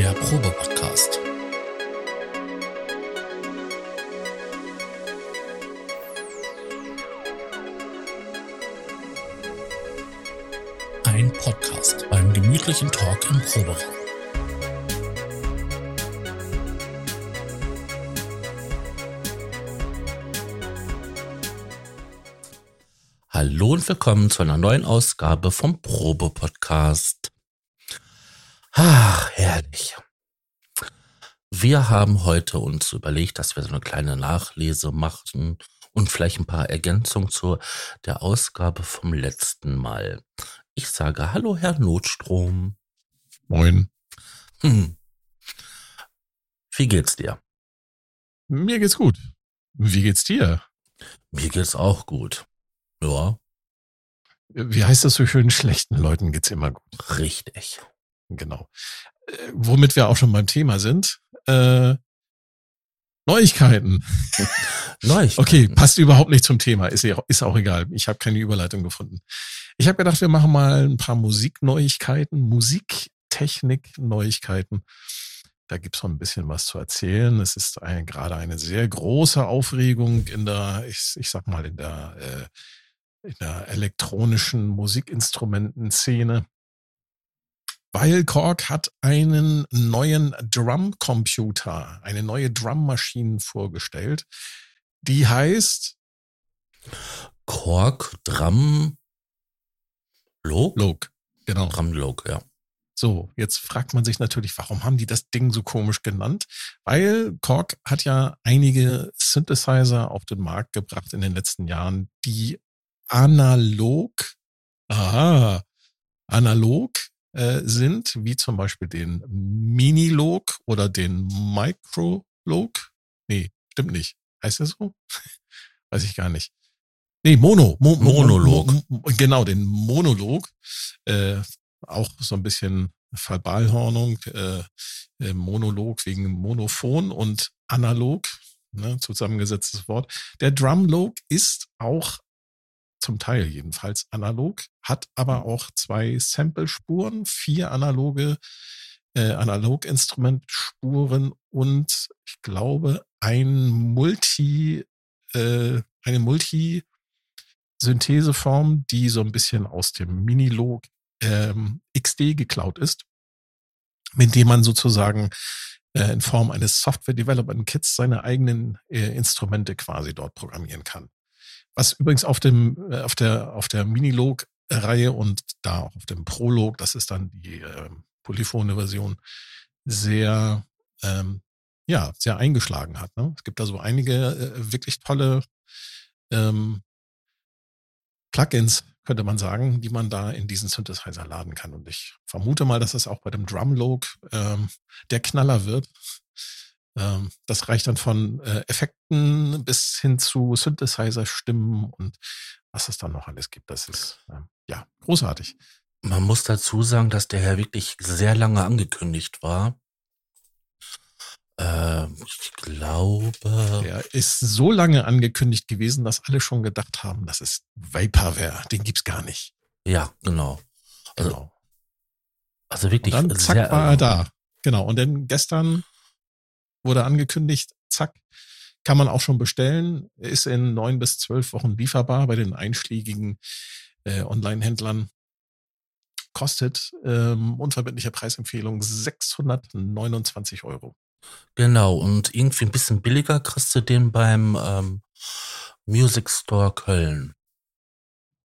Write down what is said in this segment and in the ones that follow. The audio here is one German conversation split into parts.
der Probe-Podcast. Ein Podcast beim gemütlichen Talk im Proberaum. Hallo und willkommen zu einer neuen Ausgabe vom Probe-Podcast. Ach, herrlich. Wir haben heute uns überlegt, dass wir so eine kleine Nachlese machen und vielleicht ein paar Ergänzungen zu der Ausgabe vom letzten Mal. Ich sage Hallo, Herr Notstrom. Moin. Hm. Wie geht's dir? Mir geht's gut. Wie geht's dir? Mir geht's auch gut. Ja, Wie heißt das so schön? Schlechten Leuten geht's immer gut. richtig. Genau. Äh, womit wir auch schon beim Thema sind. Äh, Neuigkeiten. Neuigkeiten. Okay, passt überhaupt nicht zum Thema. Ist, ist auch egal. Ich habe keine Überleitung gefunden. Ich habe gedacht, wir machen mal ein paar Musikneuigkeiten, Musiktechnik-Neuigkeiten. Da gibt's noch ein bisschen was zu erzählen. Es ist ein, gerade eine sehr große Aufregung in der, ich, ich sag mal, in der, äh, in der elektronischen Musikinstrumentenszene. Weil Korg hat einen neuen Drumcomputer, eine neue Drummaschine vorgestellt. Die heißt Kork, Drum, Log? Log. Genau. Drumlog, ja. So, jetzt fragt man sich natürlich, warum haben die das Ding so komisch genannt? Weil Korg hat ja einige Synthesizer auf den Markt gebracht in den letzten Jahren, die analog, aha, analog äh, sind, wie zum Beispiel den Minilog oder den Microlog. Nee, stimmt nicht. Heißt das so? Weiß ich gar nicht. Nee, Mono. Mo Mo- Monolog. Mo Mo genau, den Monolog. Äh, auch so ein bisschen Verballhornung, äh, äh, Monolog wegen Monophon und analog, ne, zusammengesetztes Wort. Der Drumlog ist auch zum Teil jedenfalls analog, hat aber auch zwei Samplespuren, vier analoge äh, Analoginstrumentspuren und ich glaube ein Multi, äh, eine Multi-Syntheseform, die so ein bisschen aus dem Minilog ähm, XD geklaut ist, mit dem man sozusagen äh, in Form eines Software Development Kits seine eigenen äh, Instrumente quasi dort programmieren kann. Was übrigens auf dem äh, auf der auf der Minilog Reihe und da auch auf dem Prolog, das ist dann die ähm, polyphone Version, sehr ähm, ja sehr eingeschlagen hat. Ne? Es gibt da so einige äh, wirklich tolle ähm, Plugins, könnte man sagen, die man da in diesen Synthesizer laden kann. Und ich vermute mal, dass es auch bei dem Drumlog ähm, der Knaller wird. Ähm, das reicht dann von äh, Effekten bis hin zu Synthesizer-Stimmen und was es dann noch alles gibt. Das ist ähm, ja großartig. Man muss dazu sagen, dass der Herr wirklich sehr lange angekündigt war. Äh, ich glaube, Der ist so lange angekündigt gewesen, dass alle schon gedacht haben, das ist Vaporware. Den gibt's gar nicht. ja, genau. Also, Genau. also Und wirklich dann zack sehr, war er da. Genau. Und dann gestern wurde angekündigt, zack, kann man auch schon bestellen. Ist in neun bis zwölf Wochen lieferbar bei den einschlägigen äh, Online-Händlern. Kostet ähm, unverbindliche Preisempfehlung 629 Euro. Genau, und irgendwie ein bisschen billiger kriegst du den beim ähm, Music Store Köln.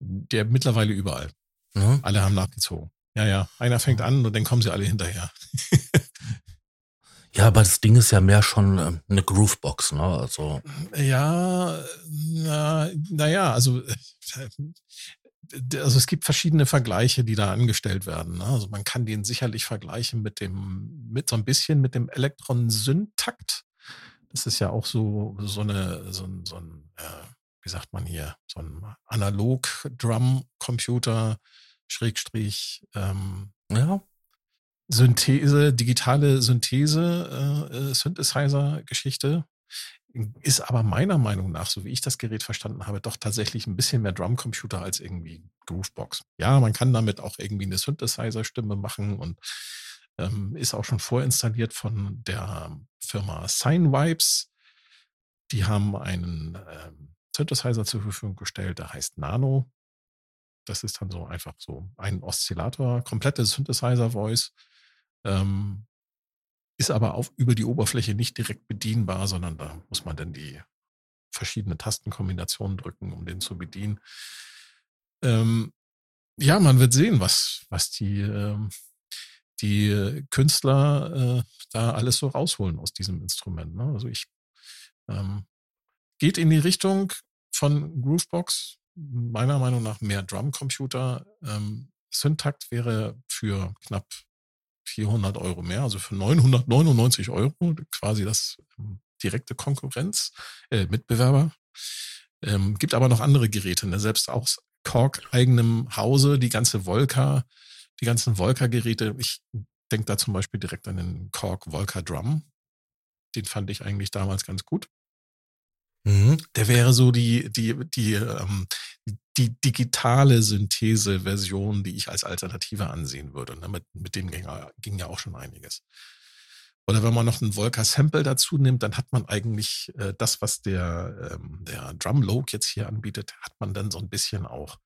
Der mittlerweile überall. Ne? Alle haben nachgezogen. Ja, ja. Einer fängt an und dann kommen sie alle hinterher. Ja, aber das Ding ist ja mehr schon ähm, eine Groovebox, ne? Also, Ja, na, naja, also, äh, also es gibt verschiedene Vergleiche, die da angestellt werden. ne? Also man kann den sicherlich vergleichen mit dem, mit so ein bisschen mit dem Elektron-Syntakt. Das ist ja auch so, so eine, so ein, so ein wie sagt man hier, so ein Analog-Drum-Computer, Schrägstrich, ähm, ja, Synthese, digitale Synthese, äh, äh, Synthesizer-Geschichte. Ist aber meiner Meinung nach, so wie ich das Gerät verstanden habe, doch tatsächlich ein bisschen mehr Drumcomputer als irgendwie Groovebox. Ja, man kann damit auch irgendwie eine Synthesizer-Stimme machen und Ähm, ist auch schon vorinstalliert von der Firma Signvibes. Die haben einen ähm, Synthesizer zur Verfügung gestellt, der heißt Nano. Das ist dann so einfach so ein Oszillator, komplette Synthesizer-Voice. Ähm, ist aber auf, über die Oberfläche nicht direkt bedienbar, sondern da muss man dann die verschiedenen Tastenkombinationen drücken, um den zu bedienen. Ähm, ja, man wird sehen, was, was die, ähm, die Künstler äh, da alles so rausholen aus diesem Instrument. Ne? Also ich ähm, geht in die Richtung von Groovebox, meiner Meinung nach mehr Drumcomputer. Ähm, Syntakt wäre für knapp 400 Euro mehr, also für 999 Euro, quasi das ähm, direkte Konkurrenz, äh, Mitbewerber. Ähm, gibt aber noch andere Geräte, ne? selbst aus Korg eigenem Hause, die ganze Volca, die ganzen Volca-Geräte. Ich denke da zum Beispiel direkt an den Korg Volca Drum. Den fand ich eigentlich damals ganz gut. Mhm. Der wäre so die, die, die, ähm, die digitale Synthese-Version, die ich als Alternative ansehen würde. Ne? Mit, mit dem ging, ging ja auch schon einiges. Oder wenn man noch einen Volker Sample dazu nimmt, dann hat man eigentlich äh, das, was der, ähm, der Drum Loke jetzt hier anbietet, hat man dann so ein bisschen auch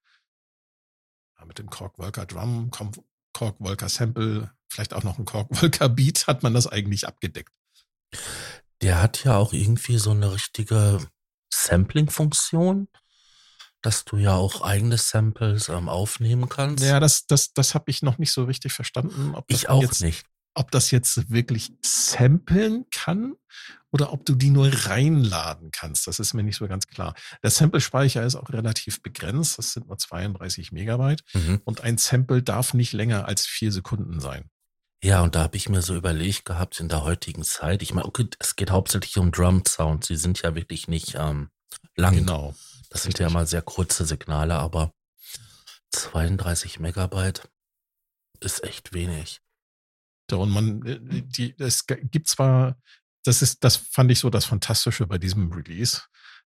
ja, mit dem Korg Volker Drum, Korg Volker Sample, vielleicht auch noch ein Korg Volker Beat, hat man das eigentlich abgedeckt. Der hat ja auch irgendwie so eine richtige Sampling-Funktion, dass du ja auch eigene Samples ähm, aufnehmen kannst. Ja, das, das, das habe ich noch nicht so richtig verstanden. ich auch jetzt, nicht. Ob das jetzt wirklich samplen kann oder ob du die nur reinladen kannst. Das ist mir nicht so ganz klar. Der Sample-Speicher ist auch relativ begrenzt. Das sind nur 32 Megabyte. Mhm. Und ein Sample darf nicht länger als vier Sekunden sein. Ja, und da habe ich mir so überlegt gehabt in der heutigen Zeit. Ich meine, okay, es geht hauptsächlich um Drum Sound. Sie sind ja wirklich nicht ähm, lang. Genau. Das sind ja mal sehr kurze Signale, aber 32 Megabyte ist echt wenig. Ja, und man, äh, die, es gibt zwar, das ist, das fand ich so das Fantastische bei diesem Release,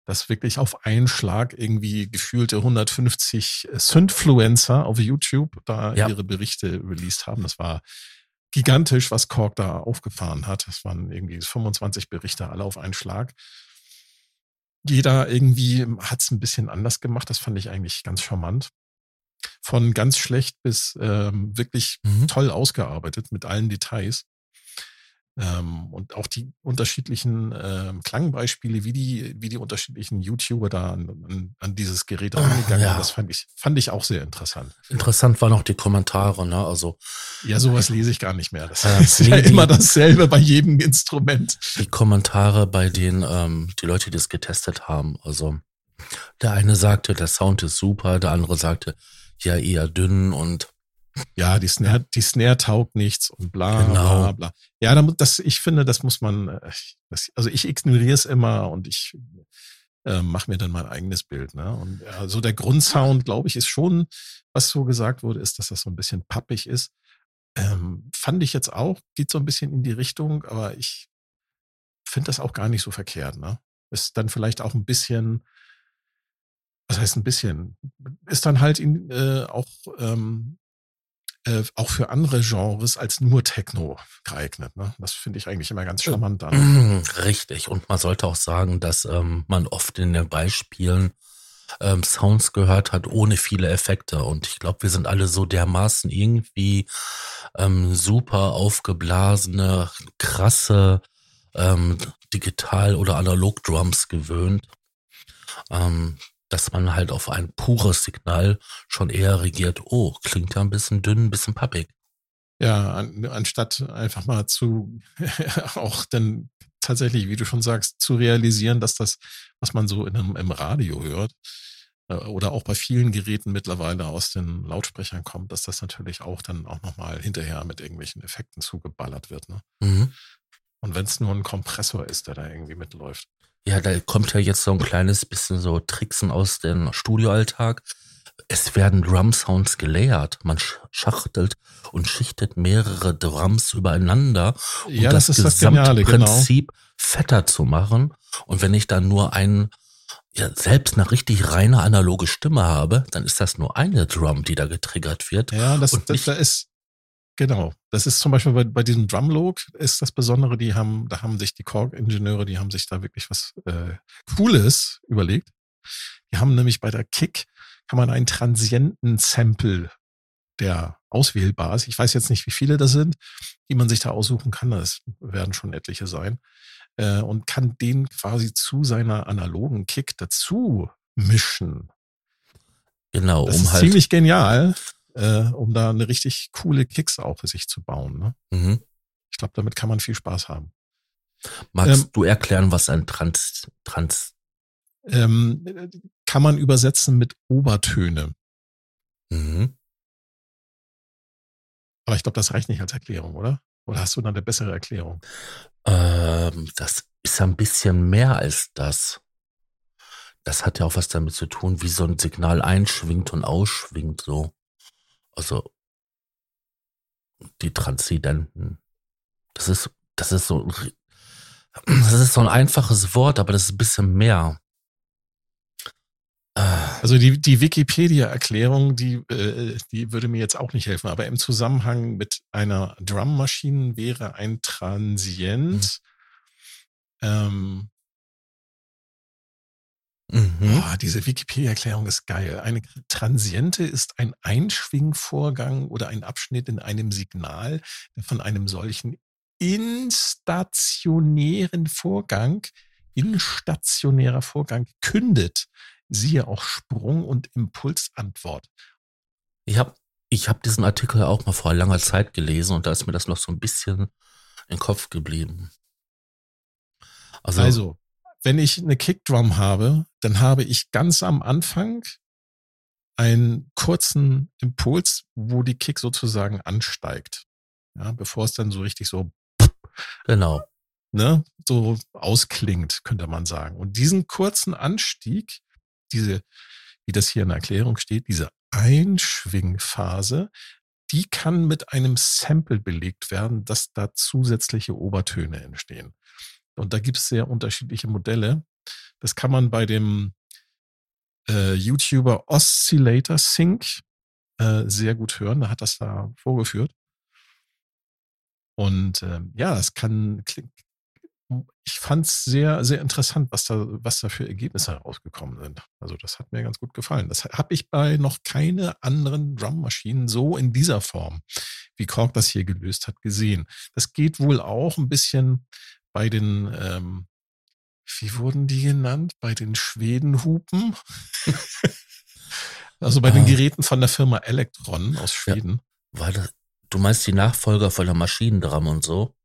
dass wirklich auf einen Schlag irgendwie gefühlte 150 Synfluencer auf YouTube da ja. ihre Berichte released haben. Das war gigantisch, was Korg da aufgefahren hat. Es waren irgendwie 25 Berichte alle auf einen Schlag. Jeder irgendwie hat es ein bisschen anders gemacht. Das fand ich eigentlich ganz charmant. Von ganz schlecht bis ähm, wirklich mhm. toll ausgearbeitet mit allen Details. Ähm, und auch die unterschiedlichen ähm, Klangbeispiele, wie die, wie die unterschiedlichen YouTuber da an, an, dieses Gerät rangegangen ja. das fand ich, fand ich auch sehr interessant. Interessant waren auch die Kommentare, ne? Also. Ja, sowas lese ich gar nicht mehr. Das äh, ist ja die, immer dasselbe bei jedem Instrument. Die Kommentare bei denen, ähm, die Leute, die es getestet haben. Also, der eine sagte, der Sound ist super, der andere sagte, ja, eher dünn und ja, die Snare, die Snare taugt nichts und bla, genau. bla, bla. Ja, das, ich finde, das muss man, äh, das, also ich ignoriere es immer und ich äh, mache mir dann mein eigenes Bild. Ne? Und also der Grundsound, glaube ich, ist schon, was so gesagt wurde, ist, dass das so ein bisschen pappig ist. Ähm, fand ich jetzt auch, geht so ein bisschen in die Richtung, aber ich finde das auch gar nicht so verkehrt. Ne? Ist dann vielleicht auch ein bisschen, was heißt ein bisschen, ist dann halt in, äh, auch ähm, äh, auch für andere Genres als nur Techno geeignet. Ne? Das finde ich eigentlich immer ganz charmant an. Richtig. Und man sollte auch sagen, dass ähm, man oft in den Beispielen ähm, Sounds gehört hat ohne viele Effekte. Und ich glaube, wir sind alle so dermaßen irgendwie ähm, super aufgeblasene, krasse ähm, Digital- oder Analog-Drums gewöhnt. Dass man halt auf ein pures Signal schon eher regiert, oh, klingt ja ein bisschen dünn, ein bisschen pappig. Ja, an, anstatt einfach mal zu auch dann tatsächlich, wie du schon sagst, zu realisieren, dass das, was man so in einem, im Radio hört, äh, oder auch bei vielen Geräten mittlerweile aus den Lautsprechern kommt, dass das natürlich auch dann auch nochmal hinterher mit irgendwelchen Effekten zugeballert wird. Ne? Mhm. Und wenn es nur ein Kompressor ist, der da irgendwie mitläuft. Ja, da kommt ja jetzt so ein kleines bisschen so Tricksen aus dem Studioalltag. Es werden Drum-Sounds gelayert. Man schachtelt und schichtet mehrere Drums übereinander, um ja, das, das gesamte. Prinzip genau. fetter zu machen. Und wenn ich dann nur einen, ja, selbst eine richtig reine analoge Stimme habe, dann ist das nur eine Drum, die da getriggert wird. Ja, das, das, da ist, Genau. Das ist zum Beispiel bei, bei diesem Drumlog ist das Besondere, die haben, da haben sich die Korg-Ingenieure, die haben sich da wirklich was äh, Cooles überlegt. Die haben nämlich bei der Kick kann man einen Transienten-Sample, der auswählbar ist. Ich weiß jetzt nicht, wie viele das sind, die man sich da aussuchen kann. Das werden schon etliche sein. Äh, und kann den quasi zu seiner analogen Kick dazu mischen. Genau, Das um ist halt. ziemlich genial, äh, um da eine richtig coole Kicks auch für sich zu bauen. Ne? Mhm. Ich glaube, damit kann man viel Spaß haben. Magst Ähm, du erklären, was ein Trans, Trans, Ähm, kann man übersetzen mit Obertöne. mhm. Aber ich glaube, das reicht nicht als Erklärung, oder? Oder hast du dann eine bessere Erklärung? ähm, das ist ein bisschen mehr als das. Das hat ja auch was damit zu tun, wie so ein Signal einschwingt und ausschwingt, so. Also, die Transzendenten. Das ist, das ist so, das ist so ein einfaches Wort, aber das ist ein bisschen mehr. Äh, Also die, die Wikipedia-Erklärung, die, äh, die würde mir jetzt auch nicht helfen, aber im Zusammenhang mit einer Drummaschine wäre ein Transient. Ähm, mhm. boah, diese Wikipedia-Erklärung ist geil. Eine Transiente ist ein Einschwingvorgang oder ein Abschnitt in einem Signal, der von einem solchen instationären Vorgang, instationärer Vorgang kündet. Siehe auch Sprung- und Impulsantwort. Ich habe ich hab diesen Artikel auch mal vor langer Zeit gelesen und da ist mir das noch so ein bisschen im Kopf geblieben. Also, Also, wenn ich eine Kickdrum habe, dann habe ich ganz am Anfang einen kurzen Impuls, wo die Kick sozusagen ansteigt. Ja, bevor es dann so richtig so, genau. ne, so ausklingt, könnte man sagen. Und diesen kurzen Anstieg, diese, wie das hier in der Erklärung steht, diese Einschwingphase, die kann mit einem Sample belegt werden, dass da zusätzliche Obertöne entstehen. Und da gibt es sehr unterschiedliche Modelle. Das kann man bei dem äh, YouTuber Oscillator Sync äh, sehr gut hören. Da hat das da vorgeführt. Und ähm, ja, es kann, kling- ich fand es sehr, sehr interessant, was da, was da für Ergebnisse herausgekommen sind. Also das hat mir ganz gut gefallen. Das habe ich bei noch keine anderen Drummaschinen so in dieser Form, wie Korg das hier gelöst hat, gesehen. Das geht wohl auch ein bisschen bei den, ähm, wie wurden die genannt? Bei den Schwedenhupen. also bei den Ah. Geräten von der Firma Electron aus Ja. Schweden. War das, du meinst die Nachfolger von der Maschinendrum und so?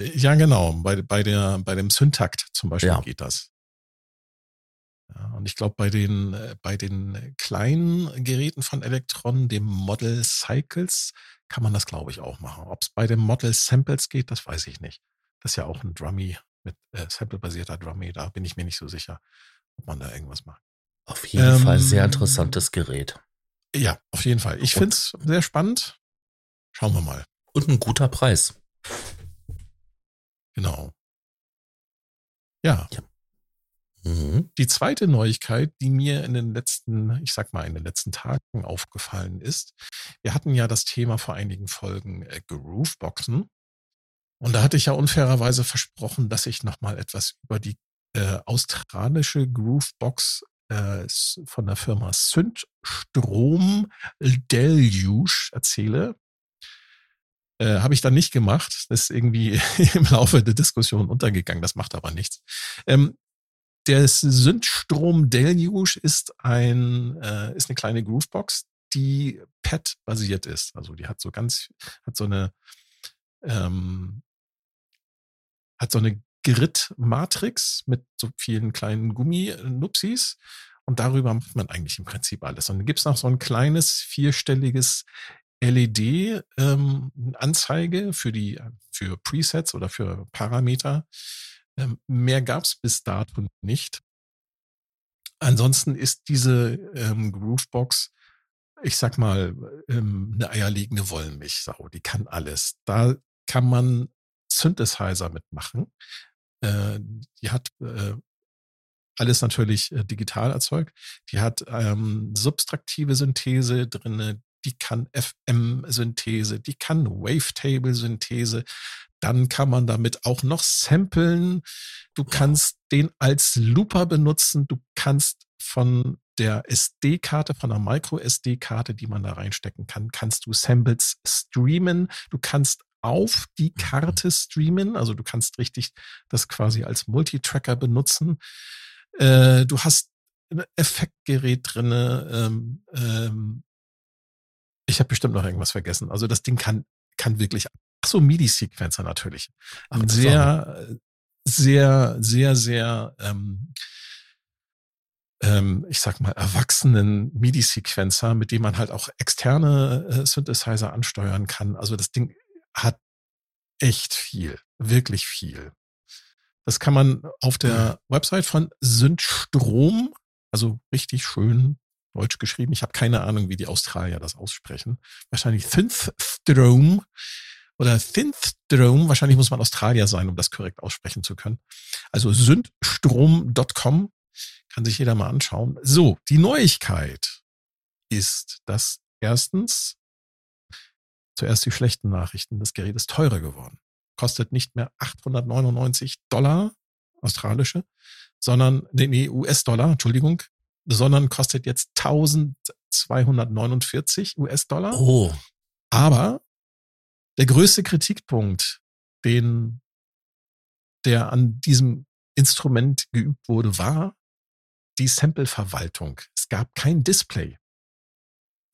Ja, genau. Bei, bei, der, bei dem Syntakt zum Beispiel Ja. geht das. Ja, und ich glaube, bei den, äh, bei den kleinen Geräten von Electron, dem Model Cycles, kann man das, glaube ich, auch machen. Ob es bei dem Model Samples geht, das weiß ich nicht. Das ist ja auch ein Drummy mit äh, Sample-basierter Drummy. Da bin ich mir nicht so sicher, ob man da irgendwas macht. Auf jeden Fall sehr Ähm, interessantes Gerät. Ja, auf jeden Fall. Ich finde es sehr spannend. Schauen wir mal. Und ein guter Preis. Genau. Ja, Mhm. Die zweite Neuigkeit, die mir in den letzten, ich sag mal, in den letzten Tagen aufgefallen ist, wir hatten ja das Thema vor einigen Folgen äh, Grooveboxen. Und da hatte ich ja unfairerweise versprochen, dass ich nochmal etwas über die äh, australische Groovebox äh, von der Firma Syntstrom Deluge erzähle. Äh, Habe ich dann nicht gemacht. Das ist irgendwie im Laufe der Diskussion untergegangen. Das macht aber nichts. Ähm, der Syntstrom Deluge ist ein äh, ist eine kleine Groovebox, die PET basiert ist. Also die hat so ganz hat so eine ähm, hat so eine Grid-Matrix mit so vielen kleinen Gumminupsis und darüber macht man eigentlich im Prinzip alles. Und dann gibt's noch so ein kleines vierstelliges LED-Anzeige für die für Presets oder für Parameter. Ähm, mehr gab's bis dato nicht. Ansonsten ist diese ähm, Groovebox, ich sag mal, ähm, eine eierlegende Wollmilchsau. Die kann alles. Da kann man Synthesizer mitmachen. Äh, die hat äh, alles natürlich äh, digital erzeugt. Die hat ähm, subtraktive Synthese drinne, die kann FM-Synthese, die kann Wavetable-Synthese. Dann kann man damit auch noch samplen. Du kannst den als Looper benutzen. Du kannst von der SD-Karte, von der Micro-SD-Karte, die man da reinstecken kann, kannst du Samples streamen. Du kannst auf die. Karte streamen. Also du kannst richtig das quasi als Multitracker benutzen. Äh, du hast ein Effektgerät drinne. Ähm, ähm, ich habe bestimmt noch irgendwas vergessen. Also das Ding kann kann wirklich. Ach so, MIDI-Sequencer natürlich. Ein sehr, sehr, sehr, sehr ähm, ähm, ich sag mal, erwachsenen MIDI-Sequencer, mit dem man halt auch externe äh, Synthesizer ansteuern kann. Also das Ding hat echt viel, wirklich viel. Das kann man auf der Website von Synthstrom, also richtig schön deutsch geschrieben. Ich habe keine Ahnung, wie die Australier das aussprechen. Wahrscheinlich Synthstrom oder Synthstrom. Wahrscheinlich muss man Australier sein, um das korrekt aussprechen zu können. Also synthstrom.com kann sich jeder mal anschauen. So, die Neuigkeit ist, dass erstens zuerst die schlechten Nachrichten. Das Gerät ist teurer geworden. Kostet nicht mehr 899 Dollar australische, sondern, nee, US-Dollar, Entschuldigung, sondern kostet jetzt 1249 US-Dollar. Oh. Aber der größte Kritikpunkt, den, der an diesem Instrument geübt wurde, war die Sample-Verwaltung. Es gab kein Display.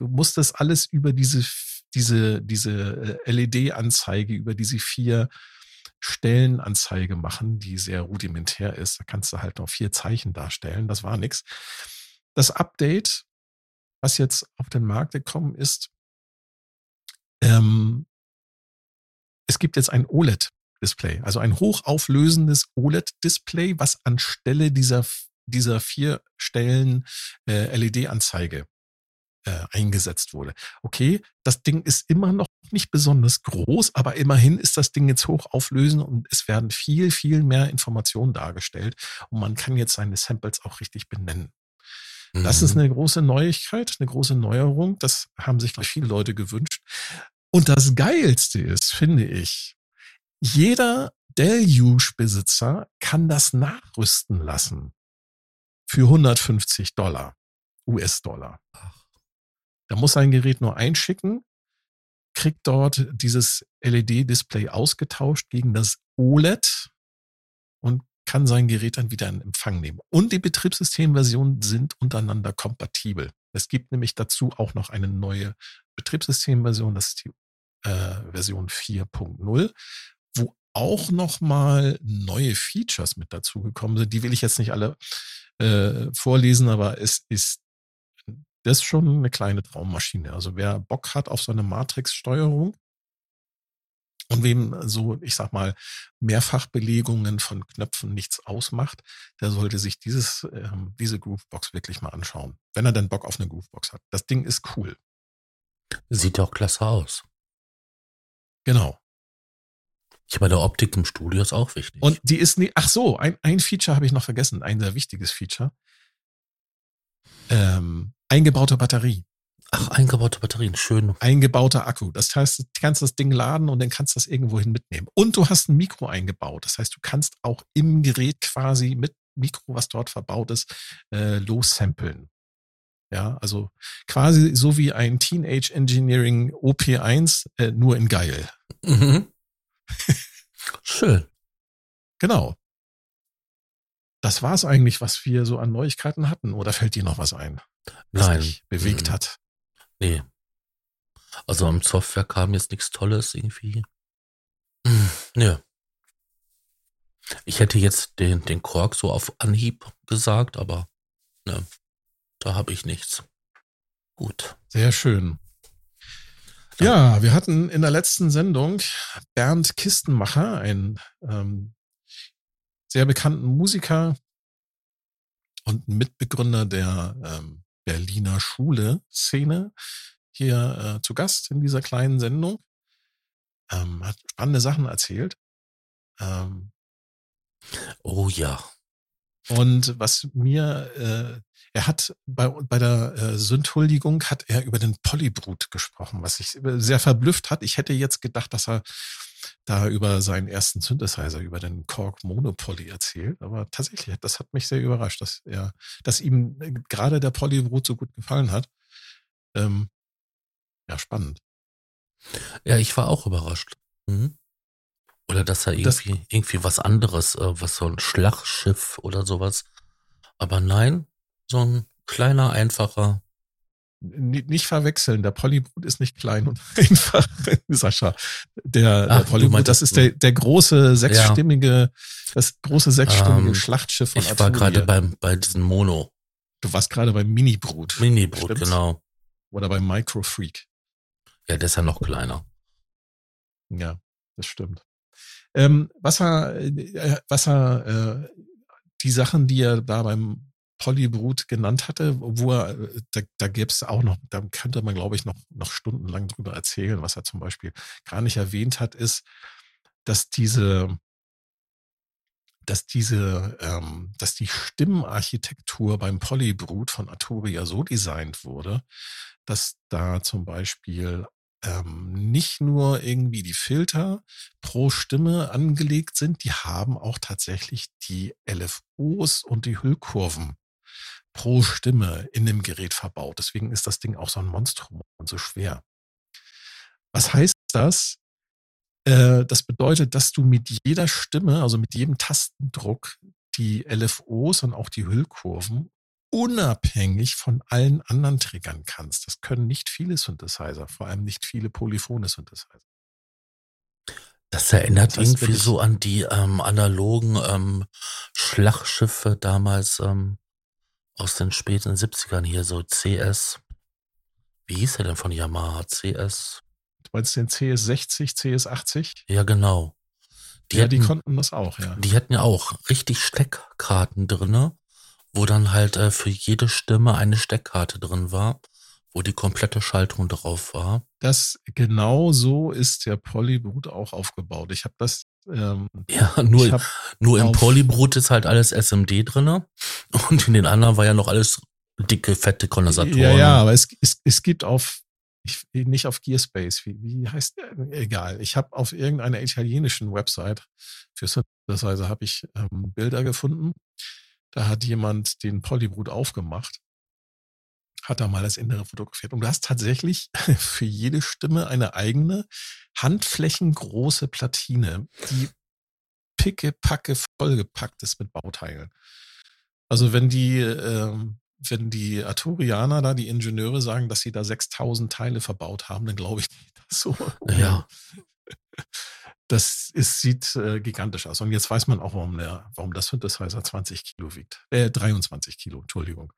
Du musstest alles über diese diese, diese äh, LED-Anzeige über diese vier Stellenanzeige machen, die sehr rudimentär ist. Da kannst du halt noch vier Zeichen darstellen. Das war nix. Das Update, was jetzt auf den Markt gekommen ist, ähm, es gibt jetzt ein OLED-Display, also ein hochauflösendes OLED-Display, was anstelle dieser, dieser vier Stellen äh, LED-Anzeige äh, eingesetzt wurde. Okay, das Ding ist immer noch nicht besonders groß, aber immerhin ist das Ding jetzt hochauflösend und es werden viel, viel mehr Informationen dargestellt und man kann jetzt seine Samples auch richtig benennen. Mhm. Das ist mhm. eine große Neuigkeit, eine große Neuerung. Das haben sich, glaube ich, viele Leute gewünscht. Und das Geilste ist, finde ich, jeder Deluge-Besitzer kann das nachrüsten lassen. Für 150 Dollar, US-Dollar. Da muss sein Gerät nur einschicken, kriegt dort dieses LED-Display ausgetauscht gegen das OLED und kann sein Gerät dann wieder in Empfang nehmen. Und die Betriebssystemversionen sind untereinander kompatibel. Es gibt nämlich dazu auch noch eine neue Betriebssystemversion, das ist die äh, Version 4.0, wo auch nochmal neue Features mit dazugekommen sind. Die will ich jetzt nicht alle äh, vorlesen, aber es ist das ist schon eine kleine Traummaschine. Also wer Bock hat auf so eine Matrix-Steuerung und wem so, ich sag mal, Mehrfachbelegungen von Knöpfen nichts ausmacht, der sollte sich dieses, ähm, diese Groovebox wirklich mal anschauen. Wenn er denn Bock auf eine Groovebox hat. Das Ding ist cool. Sieht auch klasse aus. Genau. Ich bei der Optik im Studio ist auch wichtig. Und die ist nie, ach so, ein, ein Feature habe ich noch vergessen, ein sehr wichtiges Feature. Ähm, eingebaute Batterie. Ach, eingebaute Batterien, schön. Eingebauter Akku. Das heißt, du kannst das Ding laden und dann kannst du das irgendwohin mitnehmen. Und du hast ein Mikro eingebaut. Das heißt, du kannst auch im Gerät quasi mit Mikro, was dort verbaut ist, äh, lossampeln. Ja, also quasi so wie ein Teenage Engineering OP1, äh, nur in geil. Mhm. Schön. Genau. Das war es eigentlich, was wir so an Neuigkeiten hatten. Oder fällt dir noch was ein? Nein. Dich bewegt mhm. hat. Nee. Also am Software kam jetzt nichts Tolles irgendwie. Hm, ja. Ich hätte jetzt den, den Kork so auf Anhieb gesagt, aber ne, da habe ich nichts. Gut. Sehr schön. Ja, wir hatten in der letzten Sendung Bernd Kistenmacher, einen ähm, sehr bekannten Musiker und Mitbegründer der ähm, Berliner Schule-Szene hier äh, zu Gast in dieser kleinen Sendung. Ähm, hat spannende Sachen erzählt. Ähm, oh ja. Und was mir, äh, er hat bei, bei der äh, Sündhuldigung hat er über den Polybrut gesprochen, was sich sehr verblüfft hat. Ich hätte jetzt gedacht, dass er da über seinen ersten Synthesizer, über den Korg Monopoly erzählt. Aber tatsächlich, das hat mich sehr überrascht, dass er, dass ihm gerade der Polybrut so gut gefallen hat. Ähm, ja, spannend. Ja, ich war auch überrascht. Mhm. Oder dass er irgendwie, das, irgendwie was anderes, äh, was so ein Schlachtschiff oder sowas. Aber nein, so ein kleiner, einfacher. Nicht verwechseln, der Polybrut ist nicht klein und einfach, Sascha. Der, der Polybrut, das ist der, der große sechsstimmige, ja. das große sechsstimmige ähm, Schlachtschiff von Ich Arturia. war gerade beim, bei diesem Mono. Du warst gerade beim Mini-Brut. Mini-Brut, genau. Oder beim Micro-Freak. Ja, der ist ja noch kleiner. Ja, das stimmt. Ähm, was äh, was äh, die Sachen, die er da beim Polybrut genannt hatte, wo er, da, da gäbe es auch noch, da könnte man, glaube ich, noch, noch stundenlang drüber erzählen. Was er zum Beispiel gar nicht erwähnt hat, ist, dass diese, dass diese, ähm, dass die Stimmenarchitektur beim Polybrut von Arturia so designt wurde, dass da zum Beispiel ähm, nicht nur irgendwie die Filter pro Stimme angelegt sind, die haben auch tatsächlich die LFOs und die Hüllkurven pro Stimme in dem Gerät verbaut. Deswegen ist das Ding auch so ein Monstrum und so schwer. Was heißt das? Äh, das bedeutet, dass du mit jeder Stimme, also mit jedem Tastendruck, die LFOs und auch die Hüllkurven unabhängig von allen anderen triggern kannst. Das können nicht viele Synthesizer, vor allem nicht viele polyphone Synthesizer. Das erinnert das heißt, irgendwie so an die ähm, analogen ähm, Schlachtschiffe damals ähm, aus den späten 70ern hier, so CS. Wie hieß er denn von Yamaha? CS? Du meinst den CS60, CS80? Ja, genau. Die ja, hatten, die konnten das auch, ja. Die hatten ja auch richtig Steckkarten drinne wo dann halt äh, für jede Stimme eine Steckkarte drin war, wo die komplette Schaltung drauf war. Das genau so ist der Polybrut auch aufgebaut. Ich habe das ähm, ja, nur, nur im Polybrut ist halt alles SMD drinne und in den anderen war ja noch alles dicke, fette Kondensatoren. Ja, ja, aber es, es, es gibt auf, ich, nicht auf Gearspace, wie, wie heißt der? Egal. Ich habe auf irgendeiner italienischen Website für Synthesizer habe ich ähm, Bilder gefunden da hat jemand den Polybrut aufgemacht, hat da mal das Innere fotografiert. Und du hast tatsächlich für jede Stimme eine eigene handflächengroße Platine, die picke, packe vollgepackt ist mit Bauteilen. Also wenn die, ähm, wenn die Arturianer da, die Ingenieure sagen, dass sie da 6000 Teile verbaut haben, dann glaube ich das so. Ja. Das ist, sieht äh, gigantisch aus. Und jetzt weiß man auch, warum, der, warum das Synthesizer 20 Kilo wiegt. Äh, 23 Kilo, Entschuldigung.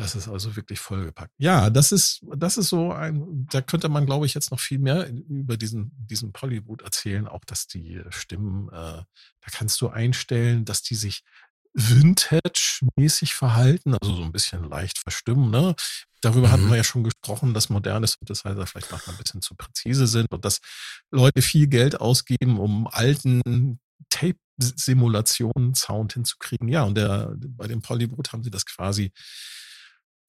Das ist also wirklich vollgepackt. Ja, das ist, das ist so ein, da könnte man, glaube ich, jetzt noch viel mehr über diesen, diesen Polywood erzählen. Auch, dass die Stimmen, äh, da kannst du einstellen, dass die sich Vintage-mäßig verhalten, also so ein bisschen leicht verstimmen. Ne? Darüber mhm. hatten wir ja schon gesprochen, dass moderne Synthesizer vielleicht manchmal ein bisschen zu präzise sind und dass Leute viel Geld ausgeben, um alten Tape-Simulationen Sound hinzukriegen. Ja, und der, bei dem Polybrut haben sie das quasi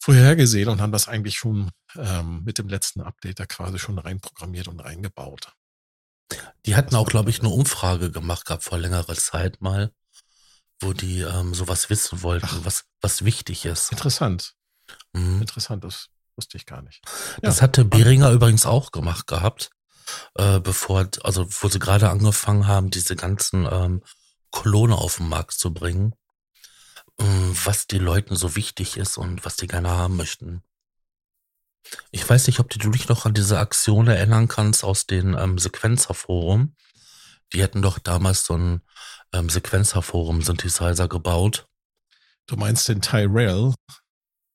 vorhergesehen und haben das eigentlich schon ähm, mit dem letzten Update da quasi schon reinprogrammiert und reingebaut. Die hatten auch, glaube ich, eine Umfrage gemacht gehabt vor längerer Zeit mal, wo die ähm, sowas wissen wollten, Ach. was, was wichtig ist. Interessant. Mhm. Interessant, das wusste ich gar nicht. Das ja. hatte Beringer übrigens auch gemacht gehabt, äh, bevor, also wo sie gerade angefangen haben, diese ganzen ähm, Klone auf den Markt zu bringen, was die Leuten so wichtig ist und was die gerne haben möchten. Ich weiß nicht, ob du dich noch an diese Aktion erinnern kannst aus den ähm, Sequenzerforum. Die hätten doch damals so ein ähm, Sequenzerforum-Synthesizer gebaut. Du meinst den Tyrell?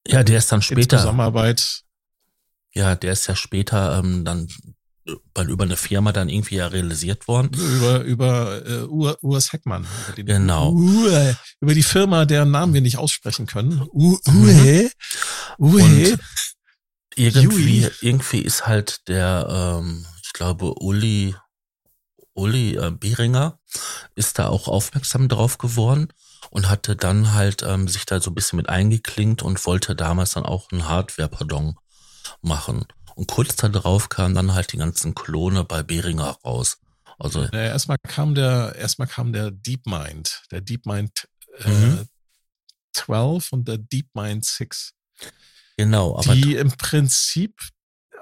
Ja, der ist dann später. In Zusammenarbeit. Ja, der ist ja später ähm, dann bei, über eine Firma dann irgendwie ja realisiert worden. Über, über äh, Ur, Urs Heckmann. Über den, genau. Ur, über die Firma, deren Namen wir nicht aussprechen können. Ur, Ur, Und irgendwie, irgendwie ist halt der, ähm, ich glaube, Uli, Uli äh, Behringer ist da auch aufmerksam drauf geworden und hatte dann halt ähm, sich da so ein bisschen mit eingeklinkt und wollte damals dann auch ein Hardware-Pardon machen. Und kurz darauf kamen dann halt die ganzen Klone bei Behringer raus. Also naja, erstmal kam der erstmal kam der DeepMind, der DeepMind äh, Mhm. 12 und der DeepMind 6, genau, aber die im Prinzip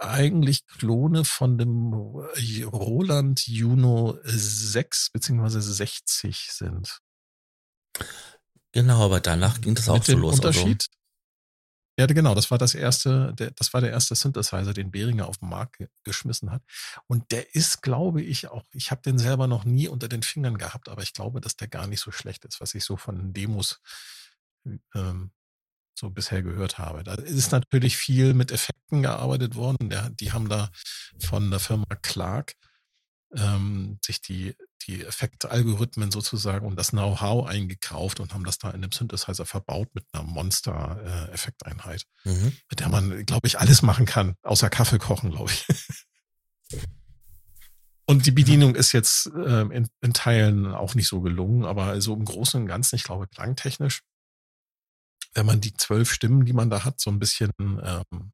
eigentlich Klone von dem Roland Juno 6 beziehungsweise 60 sind. genau, aber danach ging das auch Mit so dem los. Also, Unterschied. Ja, genau, das war das erste, der, das war der erste Synthesizer, den Behringer auf den Markt ge geschmissen hat. Und der ist, glaube ich, auch, ich habe den selber noch nie unter den Fingern gehabt, aber ich glaube, dass der gar nicht so schlecht ist, was ich so von Demos ähm, so bisher gehört habe. Da ist natürlich viel mit Effekten gearbeitet worden. Der, die haben da von der Firma Clark ähm, sich die, die Effektalgorithmen sozusagen und das Know-how eingekauft und haben das da in dem Synthesizer verbaut mit einer Monster-Effekteinheit, mhm. mit der man, glaube ich, alles machen kann, außer Kaffee kochen, glaube ich. Und die Bedienung ist jetzt ähm, in, in Teilen auch nicht so gelungen, aber so im Großen und Ganzen, ich glaube, klangtechnisch, wenn man die zwölf Stimmen, die man da hat, so ein bisschen ähm,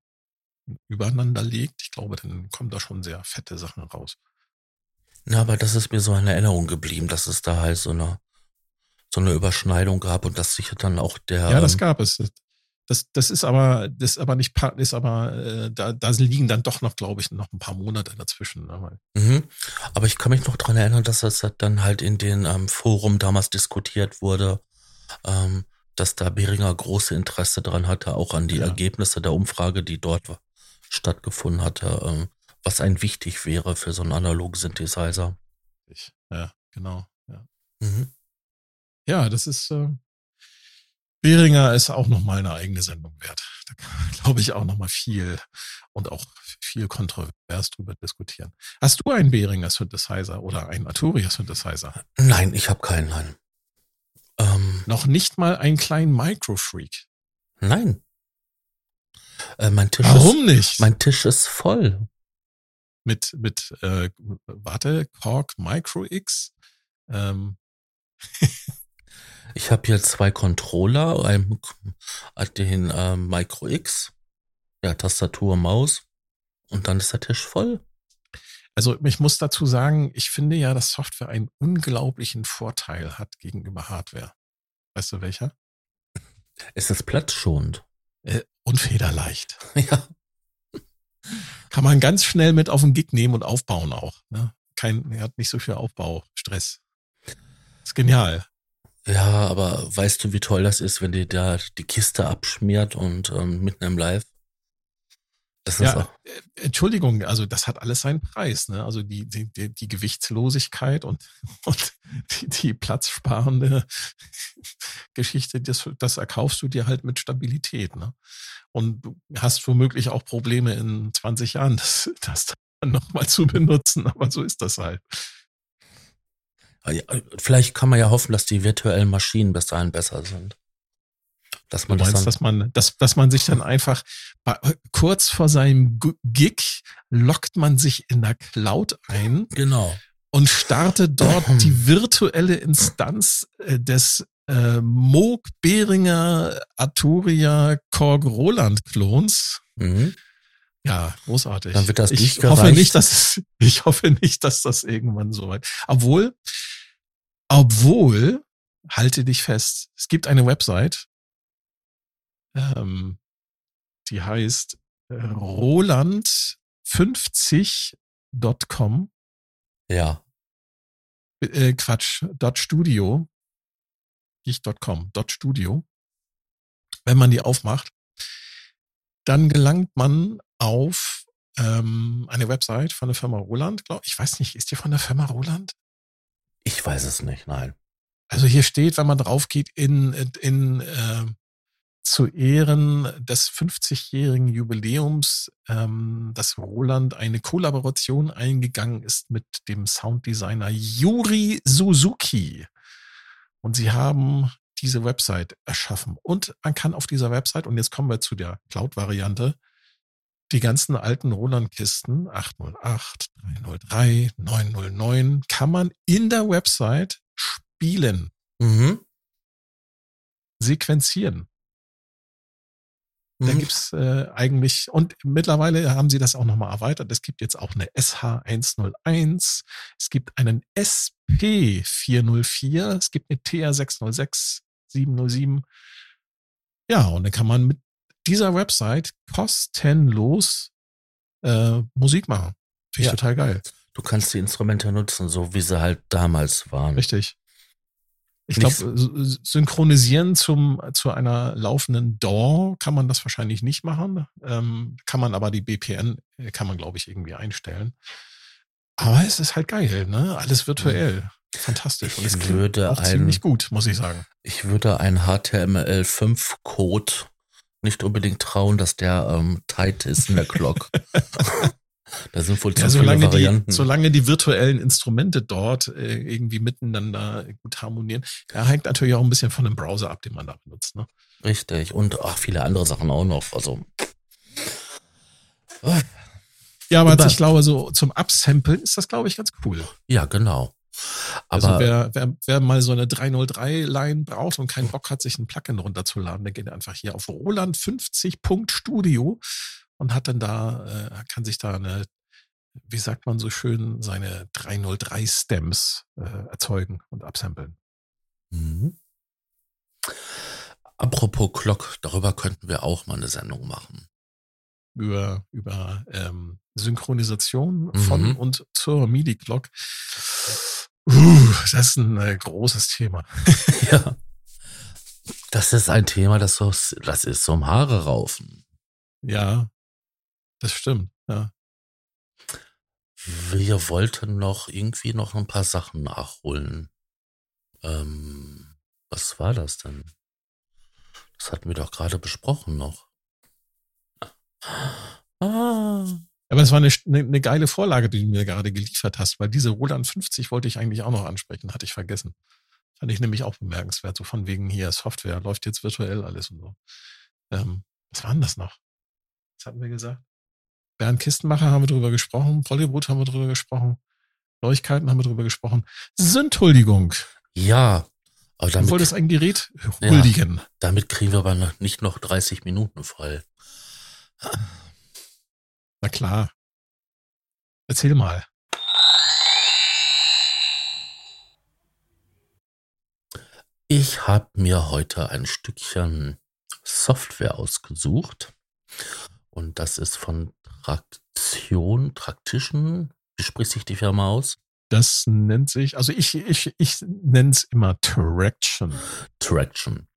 übereinander legt, ich glaube, dann kommen da schon sehr fette Sachen raus. Na, aber das ist mir so in Erinnerung geblieben, dass es da halt so eine, so eine Überschneidung gab und dass sich dann auch der. Ja, das ähm, gab es. Das, das ist aber, das ist aber nicht, ist aber, äh, da, da liegen dann doch noch, glaube ich, noch ein paar Monate dazwischen. Ne? Mhm. Aber ich kann mich noch dran erinnern, dass das dann halt in den ähm, Forum damals diskutiert wurde, ähm, dass da Behringer große Interesse dran hatte, auch an die Ja. Ergebnisse der Umfrage, die dort stattgefunden hatte, ähm, was ein wichtig wäre für so einen analogen Synthesizer. Ich, ja, genau. Ja, Mhm. ja das ist, äh, Behringer ist auch nochmal eine eigene Sendung wert. Da kann man, glaube ich, auch nochmal viel und auch viel kontrovers drüber diskutieren. Hast du einen Behringer Synthesizer oder einen Arturia Synthesizer? Nein, ich habe keinen, nein. Ähm, Noch nicht mal einen kleinen Microfreak. nein. Äh, mein Tisch ist, Warum nicht? mein Tisch ist voll. Mit, mit, äh, warte, Korg Micro X. Ähm, Ich habe hier zwei Controller, ein, den äh, Micro X, ja, Tastatur, Maus und dann ist der Tisch voll. also ich muss dazu sagen, ich finde ja, dass Software einen unglaublichen Vorteil hat gegenüber Hardware. Weißt du welcher? Es ist platzschonend. Äh, und federleicht. Ja. Kann man ganz schnell mit auf den Gig nehmen und aufbauen auch. Ne? Kein, er hat nicht so viel Aufbaustress. Ist genial. Ja, aber weißt du, wie toll das ist, wenn dir da die Kiste abschmiert und ähm, mitten im Live? Das ist Ja, auch, äh, Entschuldigung, also das hat alles seinen Preis. Ne? Also die, die, die, die Gewichtslosigkeit und, und die, die platzsparende Geschichte, das, das erkaufst du dir halt mit Stabilität. Ne? Und du hast womöglich auch Probleme in 20 Jahren, das, das dann nochmal zu benutzen, aber so ist das halt. ja, vielleicht kann man ja hoffen, dass die virtuellen Maschinen bis dahin besser sind. Dass Du man das meinst, dann, dass man, dass, dass man sich dann einfach bei, kurz vor seinem Gig lockt man sich in der Cloud ein genau. und startet dort die virtuelle Instanz äh, des äh, Moog Behringer Arturia Korg Roland Klons. Mhm. Ja, großartig. Dann wird das ich durchgereicht. hoffe nicht, dass ich hoffe nicht, dass das irgendwann so weit. Obwohl, obwohl, halte dich fest, es gibt eine Website, ähm, die heißt äh, roland50.com Ja. äh, Quatsch, dot Studio, nicht dot Studio. Wenn man die aufmacht, dann gelangt man auf ähm, eine Website von der Firma Roland. Ich weiß nicht, ist die von der Firma Roland? Ich weiß es nicht, nein. Also hier steht, wenn man drauf geht, in, in äh, zu Ehren des 50-jährigen Jubiläums, ähm, dass Roland eine Kollaboration eingegangen ist mit dem Sounddesigner Yuri Suzuki. Und sie haben diese Website erschaffen. Und man kann auf dieser Website, und jetzt kommen wir zu der Cloud-Variante, die ganzen alten Roland-Kisten 808, 303, 909 kann man in der Website spielen. Mhm. sequenzieren. Da Mhm. gibt's äh, eigentlich, und mittlerweile haben sie das auch nochmal erweitert. Es gibt jetzt auch eine SH101, es gibt einen SP404, es gibt eine TR606, 707. Ja, und dann kann man mit dieser Website kostenlos äh, Musik machen. Finde ich Ja. total geil. Du kannst die Instrumente nutzen, so wie sie halt damals waren. Richtig. Ich glaube, synchronisieren zum, zu einer laufenden DAW kann man das wahrscheinlich nicht machen. Ähm, kann man aber die BPN, äh, kann man, glaube ich, irgendwie einstellen. Aber es ist halt geil, ne? Alles virtuell. Fantastisch. Und es würde auch ein- ziemlich gut, muss ich sagen. Ich würde einen HTML5-Code nicht unbedingt trauen, dass der ähm, tight ist in der Clock. da sind wohl zu Ja, viele solange die, Varianten. solange die virtuellen Instrumente dort äh, irgendwie miteinander gut harmonieren. Ja, hängt natürlich auch ein bisschen von dem Browser ab, den man da benutzt. Ne? Richtig. Und ach, viele andere Sachen auch noch. Also. Ja, aber Aber- ich glaube, so zum Upsamplen ist das, glaube ich, ganz cool. Ja, genau. Aber also wer, wer, wer mal so eine 303-Line braucht und keinen Bock hat, sich ein Plugin runterzuladen, der geht einfach hier auf Roland50.studio und hat dann da, äh, kann sich da eine, wie sagt man so schön, seine 303 Stems äh, erzeugen und absamplen. Mhm. Apropos Clock, darüber könnten wir auch mal eine Sendung machen. Über, über ähm, Synchronisation von Mhm. und zur MIDI-Clock. Uh, das ist ein äh, großes Thema. Ja. Das ist ein Thema, das so, das ist so um Haare raufen. Ja, das stimmt. Ja. Wir wollten noch irgendwie noch ein paar Sachen nachholen. Ähm, was war das denn? Das hatten wir doch gerade besprochen noch. Ah. Aber es war eine, eine, eine geile Vorlage, die du mir gerade geliefert hast, weil diese Roland 50 wollte ich eigentlich auch noch ansprechen, hatte ich vergessen. Fand ich nämlich auch bemerkenswert, so von wegen hier Software, läuft jetzt virtuell alles und so. Ähm, was war denn das noch? Was hatten wir gesagt? Bernd Kistenmacher haben wir drüber gesprochen, Bollywood haben wir drüber gesprochen, Neuigkeiten haben wir drüber gesprochen. Sündhuldigung. Ja, aber Du damit, wolltest ein Gerät Ja. huldigen. damit kriegen wir aber noch nicht noch 30 Minuten voll. Na klar. Erzähl mal. Ich habe mir heute ein Stückchen Software ausgesucht. Und das ist von Traktion, Traktischen. Wie spricht sich die Firma aus? Das nennt sich, also ich, ich, ich nenne es immer Traction. Traction.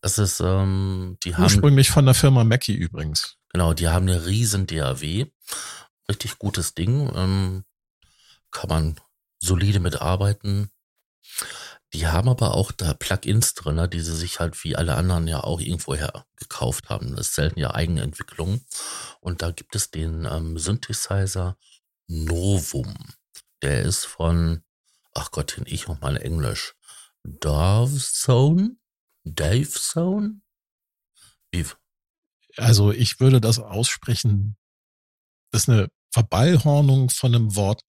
Das ist, ähm, die haben, Ursprünglich von der Firma Mackie übrigens. genau, die haben eine riesen DAW. Richtig gutes Ding. Ähm, kann man solide mitarbeiten. Die haben aber auch da Plugins drin, die sie sich halt wie alle anderen ja auch irgendwoher gekauft haben. Das ist selten ja eigene Entwicklung. Und da gibt es den ähm, Synthesizer Novum. Der ist von, ach Gottchen, ich noch mal Englisch. Davzone? Davezone? Wie? Also ich würde das aussprechen, das ist eine Verballhornung von einem Wort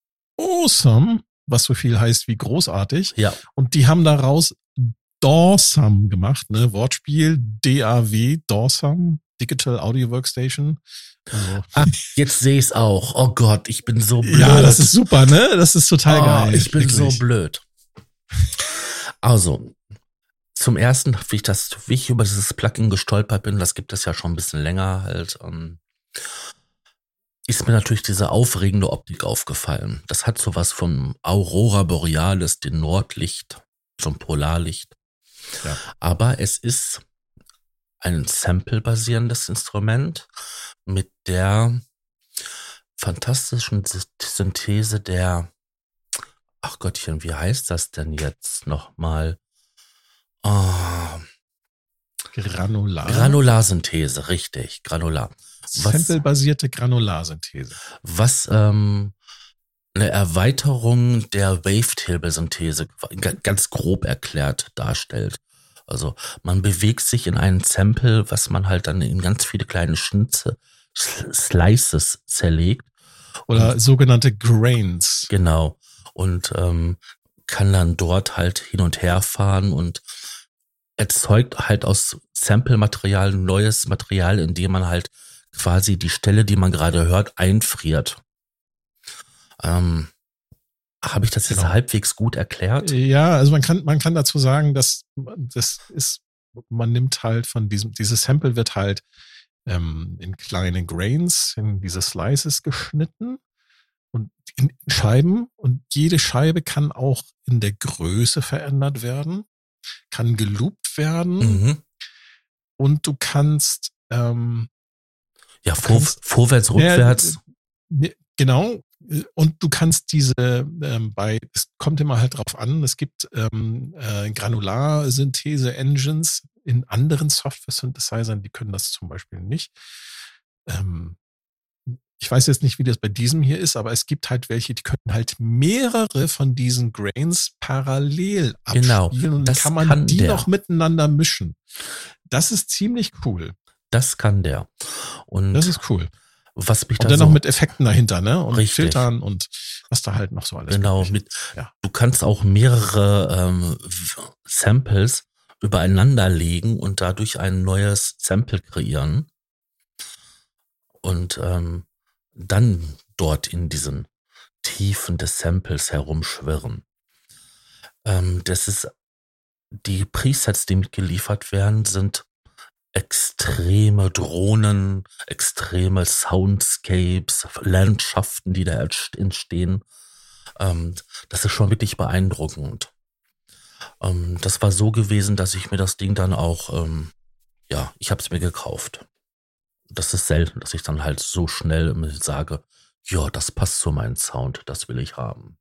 awesome, was so viel heißt wie großartig. Ja, Und die haben daraus Dawsome gemacht, ne? Wortspiel, DAW, Dawsome, Digital Audio Workstation. Also, Ah, jetzt sehe ich es auch. Oh Gott, ich bin so blöd. ja, das ist super, ne? Das ist total oh, geil. Ich bin Wirklich. so blöd. Also, zum ersten, wie ich das, wie ich über dieses Plugin gestolpert bin, das gibt es ja schon ein bisschen länger halt, ähm, ist mir natürlich diese aufregende Optik aufgefallen. Das hat sowas von Aurora Borealis, dem Nordlicht, zum Polarlicht. Ja. Aber es ist ein Sample-basierendes Instrument mit der fantastischen Sy- Synthese der, ach Gottchen, wie heißt das denn jetzt nochmal? Ah, Granular. Granularsynthese, richtig, Granular. Sample-basierte Granularsynthese. Was ähm, eine Erweiterung der Wavetable-Synthese ga- ganz grob erklärt darstellt. Also man bewegt sich in einen Sample, was man halt dann in ganz viele kleine Schnitze, Sl- Slices zerlegt. Oder sogenannte Grains. Genau. Und ähm, kann dann dort halt hin und her fahren und erzeugt halt aus Sample-Material neues Material, indem man halt quasi die Stelle, die man gerade hört, einfriert. Ähm, Habe ich das jetzt genau. halbwegs gut erklärt? Ja, also man kann, man kann dazu sagen, dass das ist, man nimmt halt von diesem, dieses Sample wird halt ähm, in kleine Grains, in diese Slices geschnitten und in Scheiben und jede Scheibe kann auch in der Größe verändert werden, kann geloopt werden mhm. und du kannst ähm, ja vor, vorwärts rückwärts ja, genau und du kannst diese ähm, bei es kommt immer halt drauf an es gibt ähm, äh, Granularsynthese Engines in anderen Software Synthesizern die können das zum Beispiel nicht ähm, ich weiß jetzt nicht, wie das bei diesem hier ist, aber es gibt halt welche, die können halt mehrere von diesen Grains parallel genau, abspielen genau, und dann kann man kann die der. noch miteinander mischen. Das ist ziemlich cool. Das kann der. Und das ist cool. Was mich und dann so noch mit Effekten dahinter, ne? Und richtig. Filtern und was da halt noch so alles. Genau, mit, ja. du kannst auch mehrere ähm, Samples übereinander legen und dadurch ein neues Sample kreieren. Und ähm, dann dort in diesen Tiefen des Samples herumschwirren. Ähm, das ist, die Presets, die mitgeliefert werden, sind extreme Drohnen, extreme Soundscapes, Landschaften, die da entstehen. Ähm, das ist schon wirklich beeindruckend. Ähm, das war so gewesen, dass ich mir das Ding dann auch, ähm, ja, ich habe es mir gekauft das ist selten, dass ich dann halt so schnell sage, ja, das passt zu meinem Sound, das will ich haben.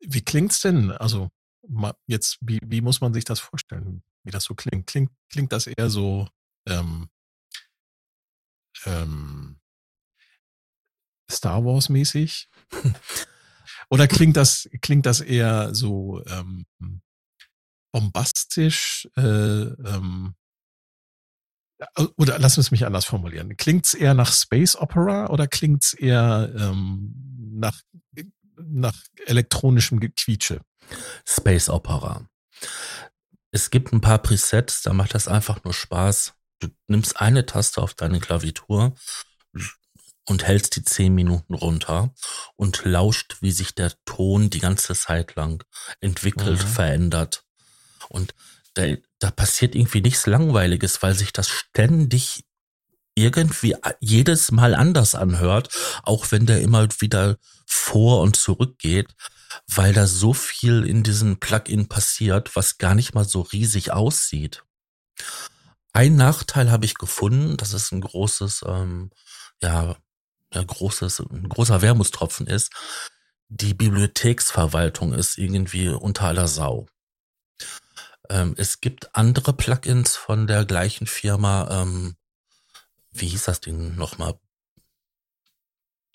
Wie klingt's denn? Also jetzt, wie, wie muss man sich das vorstellen, wie das so klingt? Klingt, klingt das eher so ähm, ähm, Star Wars mäßig? Oder klingt das, klingt das eher so ähm, bombastisch, äh, ähm, oder lass uns mich anders formulieren. Klingt es eher nach Space Opera oder klingt es eher ähm, nach, nach elektronischem Gequietsche? Space Opera. Es gibt ein paar Presets, da macht das einfach nur Spaß. Du nimmst eine Taste auf deine Klaviatur und hältst die zehn Minuten runter und lauscht, wie sich der Ton die ganze Zeit lang entwickelt, mhm. verändert. Und da, da passiert irgendwie nichts Langweiliges, weil sich das ständig irgendwie jedes Mal anders anhört, auch wenn der immer wieder vor und zurück geht, weil da so viel in diesem Plugin passiert, was gar nicht mal so riesig aussieht. Ein Nachteil habe ich gefunden, dass es ein großes, ähm, ja, ja, großes, ein großer Wermutstropfen ist. Die Bibliotheksverwaltung ist irgendwie unter aller Sau. Ähm, es gibt andere Plugins von der gleichen Firma. Ähm, wie hieß das Ding nochmal?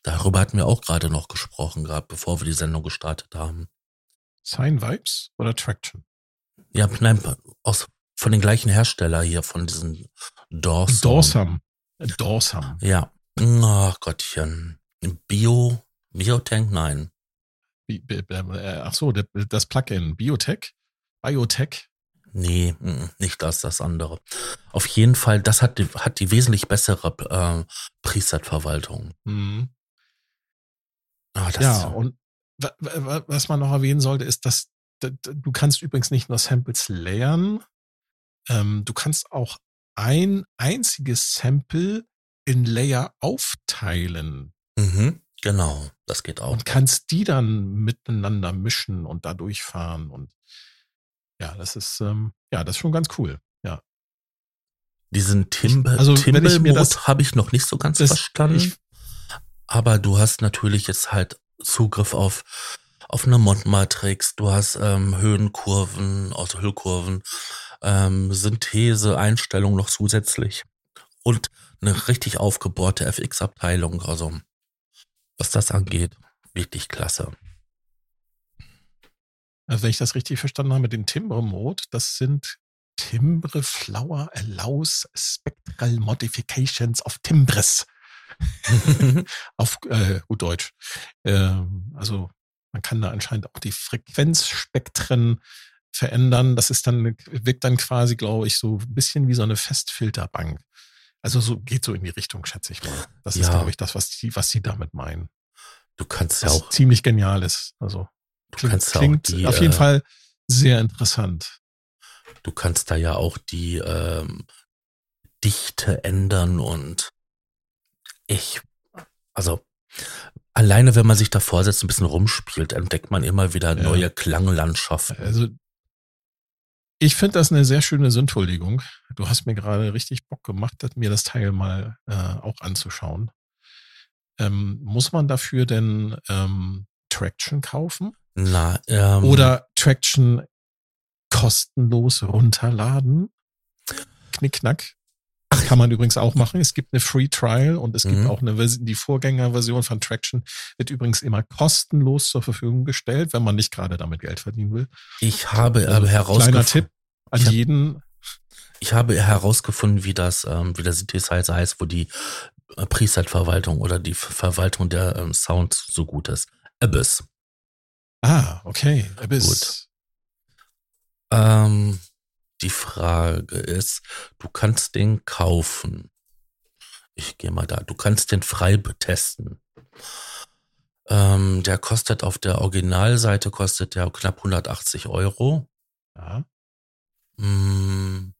Darüber hatten wir auch gerade noch gesprochen, gerade bevor wir die Sendung gestartet haben. Sign Vibes oder Traction? Ja, nein, aus, von den gleichen Hersteller hier, von diesen Dorsum. Dorsum. Dorsum. Ja. Ach Gottchen. Bio, Biotank, nein. Äh, ach so, das Plugin Biotech? Biotech? Nee, nicht das, das andere. Auf jeden Fall, das hat die, hat die wesentlich bessere äh, Preset-Verwaltung. Mhm. Ah, ja, und was man noch erwähnen sollte, ist, dass du kannst übrigens nicht nur Samples layern, ähm, du kannst auch ein einziges Sample in Layer aufteilen. Mhm, genau, das geht auch. Und kannst die dann miteinander mischen und da durchfahren und ja, das ist, ähm, ja, das ist schon ganz cool. Ja. Diesen Timber, also, Timber-Mode habe ich noch nicht so ganz das, verstanden. Ich, aber du hast natürlich jetzt halt Zugriff auf auf eine Mondmatrix, du hast ähm, Höhenkurven, also Höhenkurven, ähm, Synthese, Einstellung noch zusätzlich und eine richtig aufgebohrte FX-Abteilung. Also was das angeht, wirklich klasse. Also wenn ich das richtig verstanden habe, den Timbre-Mode, das sind Timbre Flower Allows Spectral Modifications of Timbres. Auf äh, gut Deutsch. Ähm, also man kann da anscheinend auch die Frequenzspektren verändern. Das ist dann, wirkt dann quasi, glaube ich, so ein bisschen wie so eine Festfilterbank. Also so geht so in die Richtung, schätze ich mal. Das ja. ist, glaube ich, das, was die, was sie damit meinen. Du kannst ja auch ziemlich genial ist. Also du klingt, kannst klingt die, auf jeden äh, Fall sehr interessant. Du kannst da ja auch die ähm, Dichte ändern und ich, also alleine wenn man sich da vorsetzt, ein bisschen rumspielt, entdeckt man immer wieder ja. neue Klanglandschaften. Also ich finde das eine sehr schöne Sündhuldigung. Du hast mir gerade richtig Bock gemacht, mir das Teil mal äh, auch anzuschauen. Ähm, muss man dafür denn ähm, Traction kaufen? Na, ähm, Oder Traction kostenlos runterladen? Knickknack. Kann man übrigens auch machen. Es gibt eine Free Trial und es gibt mhm. auch eine Version, die Vorgängerversion von Traction wird übrigens immer kostenlos zur Verfügung gestellt, wenn man nicht gerade damit Geld verdienen will. Ich habe also, herausgefunden. Kleiner Tipp an ich jeden. Hab, ich habe herausgefunden, wie das, ähm, wie der Synthesizer heißt, wo die äh, Preset-Verwaltung oder die Verwaltung der ähm, Sounds so gut ist. Abyss. Ah, okay. Abyss. Gut. Ähm, die Frage ist, du kannst den kaufen. Ich gehe mal da. Du kannst den frei betesten. Ähm, der kostet auf der Originalseite kostet der knapp 180 Euro. Ja. Hm,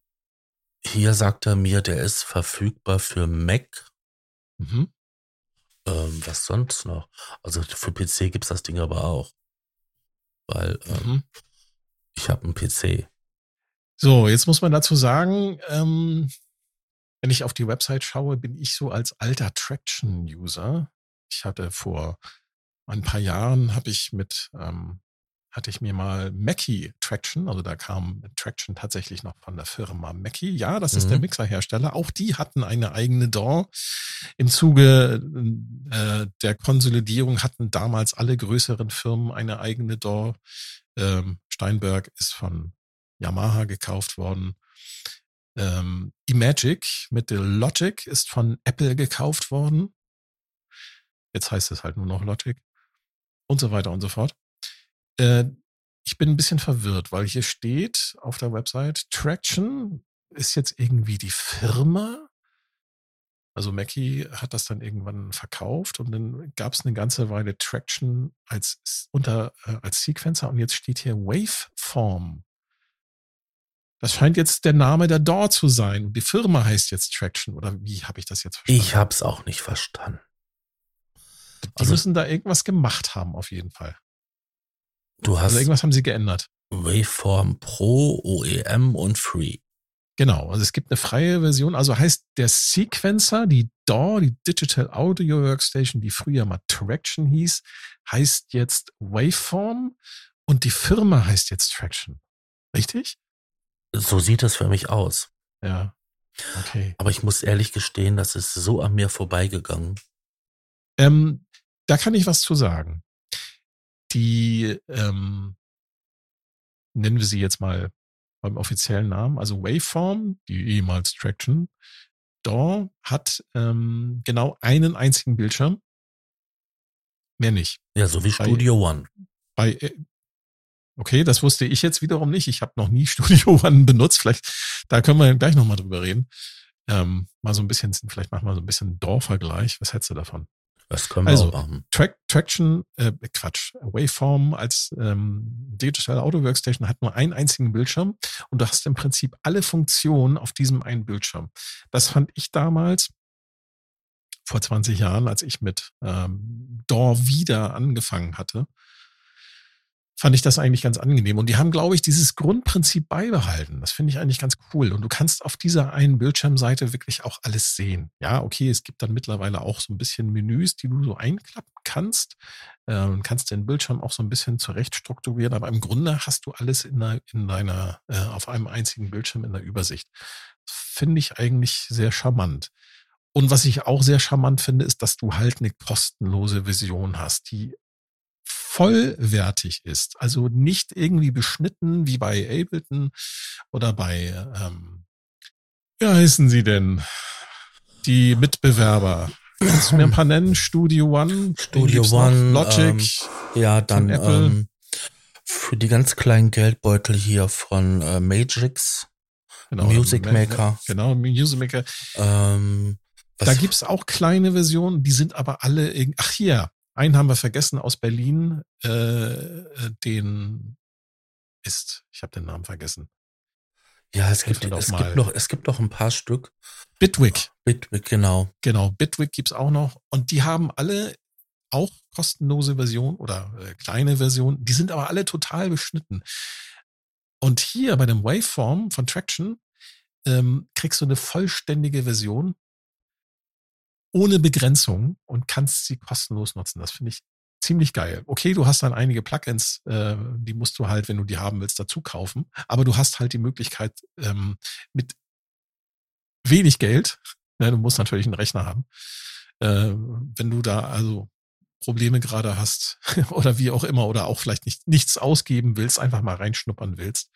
hier sagt er mir, der ist verfügbar für Mac. Mhm. Ähm, was sonst noch? Also für PC gibt's das Ding aber auch. Weil ähm, mhm. ich habe einen PC. So, jetzt muss man dazu sagen, ähm, wenn ich auf die Website schaue, bin ich so als alter Traction-User. Ich hatte vor ein paar Jahren, habe ich mit, ähm, hatte ich mir mal Mackie Traction, also da kam Traction tatsächlich noch von der Firma Mackie. Ja, das ist mhm. der Mixerhersteller. Auch die hatten eine eigene DAW. Im Zuge äh, der Konsolidierung hatten damals alle größeren Firmen eine eigene DAW. Ähm, Steinberg ist von Yamaha gekauft worden. Ähm, Imagic mit der Logic ist von Apple gekauft worden. Jetzt heißt es halt nur noch Logic. Und so weiter und so fort. Äh, ich bin ein bisschen verwirrt, weil hier steht auf der Website, Traction ist jetzt irgendwie die Firma. Also Mackie hat das dann irgendwann verkauft und dann gab es eine ganze Weile Traction als unter äh, als Sequencer und jetzt steht hier Waveform. Das scheint jetzt der Name der DAW zu sein. Und die Firma heißt jetzt Traction. Oder wie habe ich das jetzt verstanden? Ich habe es auch nicht verstanden. Die also, müssen da irgendwas gemacht haben, auf jeden Fall. Du hast. Also irgendwas haben sie geändert. Waveform Pro, OEM und Free. Genau, also es gibt eine freie Version. Also heißt der Sequencer, die DAW, die Digital Audio Workstation, die früher mal Traction hieß, heißt jetzt Waveform und die Firma heißt jetzt Traction. Richtig? So sieht es für mich aus. Ja. Okay. Aber ich muss ehrlich gestehen, das ist so an mir vorbeigegangen. Ähm, da kann ich was zu sagen. Die, ähm, nennen wir sie jetzt mal beim offiziellen Namen, also Waveform, die ehemals Traction, DAW hat ähm, genau einen einzigen Bildschirm. Mehr nicht. Ja, so wie Studio bei, One. Bei, äh, Okay, das wusste ich jetzt wiederum nicht. Ich habe noch nie Studio One benutzt. Vielleicht, da können wir gleich nochmal drüber reden. Ähm, mal so ein bisschen, vielleicht machen wir so ein bisschen DAW-Vergleich. Was hättest du davon? Das können wir also, machen. Track, Traction, äh, Quatsch, Waveform als ähm, Digital Audio Workstation hat nur einen einzigen Bildschirm und du hast im Prinzip alle Funktionen auf diesem einen Bildschirm. Das fand ich damals vor 20 Jahren, als ich mit ähm, DAW wieder angefangen hatte, fand ich das eigentlich ganz angenehm. Und die haben, glaube ich, dieses Grundprinzip beibehalten. Das finde ich eigentlich ganz cool. Und du kannst auf dieser einen Bildschirmseite wirklich auch alles sehen. Ja, okay, es gibt dann mittlerweile auch so ein bisschen Menüs, die du so einklappen kannst. Ähm, kannst den Bildschirm auch so ein bisschen zurecht strukturieren. Aber im Grunde hast du alles in, der, in deiner, äh, auf einem einzigen Bildschirm in der Übersicht. Finde ich eigentlich sehr charmant. Und was ich auch sehr charmant finde, ist, dass du halt eine kostenlose Vision hast, die vollwertig ist, also nicht irgendwie beschnitten wie bei Ableton oder bei, ähm, wie heißen sie denn? Die Mitbewerber. Kannst du mir ein paar nennen? Studio One? Studio One. Logic. Ähm, ja, dann Apple. Ähm, für die ganz kleinen Geldbeutel hier von äh, Magix, Genau, Music Ma- Maker. Genau, Music Maker. Ähm, Da gibt's auch kleine Versionen, die sind aber alle, ach hier, einen haben wir vergessen aus Berlin, äh, äh, den ist, ich habe den Namen vergessen. ja, es gibt, es gibt noch, es gibt noch ein paar Stück. Bitwig, Bitwig, genau. genau, Bitwig gibt's auch noch und die haben alle auch kostenlose Versionen oder äh, kleine Versionen, die sind aber alle total beschnitten. Und hier bei dem Waveform von Traction ähm, kriegst du eine vollständige Version ohne Begrenzung und kannst sie kostenlos nutzen. Das finde ich ziemlich geil. Okay, du hast dann einige Plugins, äh, die musst du halt, wenn du die haben willst, dazu kaufen. Aber du hast halt die Möglichkeit, ähm, mit wenig Geld, ne, du musst natürlich einen Rechner haben, äh, wenn du da also Probleme gerade hast oder wie auch immer oder auch vielleicht nicht nichts ausgeben willst, einfach mal reinschnuppern willst,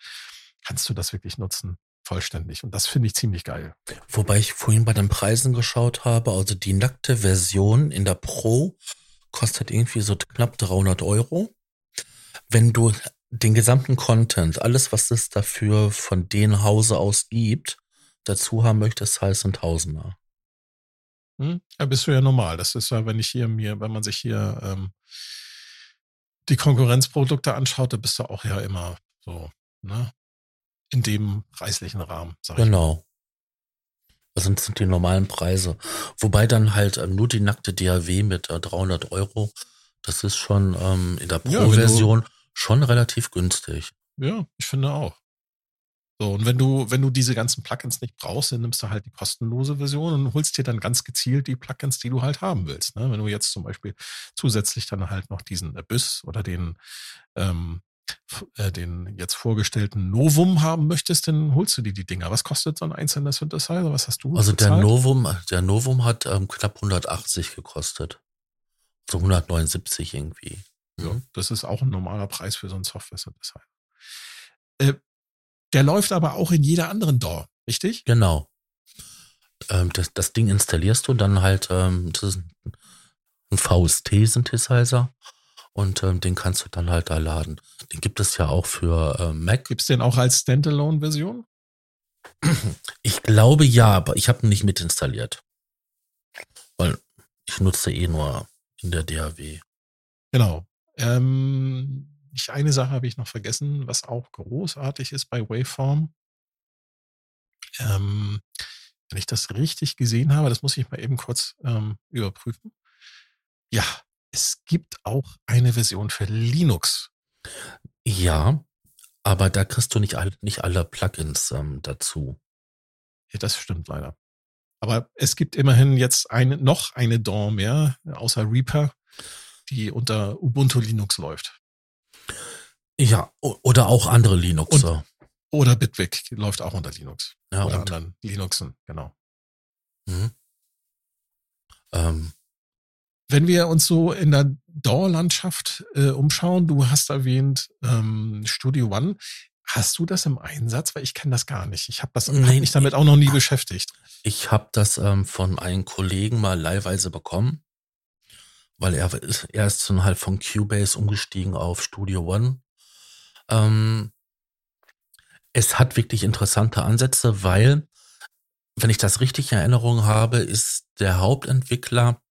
kannst du das wirklich nutzen, vollständig. Und das finde ich ziemlich geil. Wobei ich vorhin bei den Preisen geschaut habe, also die nackte Version in der Pro kostet irgendwie so knapp 300 Euro. Wenn du den gesamten Content, alles was es dafür von den Hause aus gibt, dazu haben möchtest, heißt ein Tausender. Hm? Ja, bist du ja normal. Das ist ja, wenn ich hier mir, wenn man sich hier ähm, die Konkurrenzprodukte anschaut, da bist du auch ja immer so, ne? In dem preislichen Rahmen, sag ich. Genau. Das sind, die normalen Preise. Wobei dann halt ähm, nur die nackte DAW mit äh, 300 Euro, das ist schon ähm, in der Ja, Pro-Version schon relativ günstig. Ja, ich finde auch. So, und wenn du, wenn du diese ganzen Plugins nicht brauchst, dann nimmst du halt die kostenlose Version und holst dir dann ganz gezielt die Plugins, die du halt haben willst. Ne? Wenn du jetzt zum Beispiel zusätzlich dann halt noch diesen Abyss oder den, ähm, äh, den jetzt vorgestellten Novum haben möchtest, dann holst du dir die Dinger. Was kostet so ein einzelner Synthesizer? Was hast du? Also der bezahlt? Novum, der Novum hat ähm, knapp 180 gekostet. So 179 irgendwie. Ja, Mhm. das ist auch ein normaler Preis für so einen Software-Synthesizer. Äh, der läuft aber auch in jeder anderen DAW, richtig? Genau. Ähm, das, das Ding installierst du dann halt, ähm, das ist ein VST-Synthesizer und ähm, den kannst du dann halt da laden. Den gibt es ja auch für äh, Mac. Gibt's den auch als Standalone-Version? Ich glaube ja, aber ich habe ihn nicht mitinstalliert. Weil ich nutze eh nur in der DAW. Genau. Ähm, ich, eine Sache habe ich noch vergessen, was auch großartig ist bei Waveform. Ähm, wenn ich das richtig gesehen habe, das muss ich mal eben kurz ähm, überprüfen. Ja, es gibt auch eine Version für Linux. Ja, aber da kriegst du nicht, all, nicht alle Plugins ähm, dazu. Ja, das stimmt leider. Aber es gibt immerhin jetzt eine, noch eine DAW mehr, außer Reaper, die unter Ubuntu Linux läuft. Ja, oder auch andere Linuxer. Oder Bitwig läuft auch unter Linux. ja, oder und, anderen Linuxen, genau. mhm. ähm, Wenn wir uns so in der DAW-Landschaft äh, umschauen, du hast erwähnt ähm, Studio One. Hast du das im Einsatz? Weil ich kenne das gar nicht. Ich habe das hab Nee, mich damit auch noch nie beschäftigt. ich habe das ähm, von einem Kollegen mal leihweise bekommen, weil er ist, er ist dann halt von Cubase umgestiegen auf Studio One. Ähm, es hat wirklich interessante Ansätze, weil, wenn ich das richtig in Erinnerung habe, ist der Hauptentwickler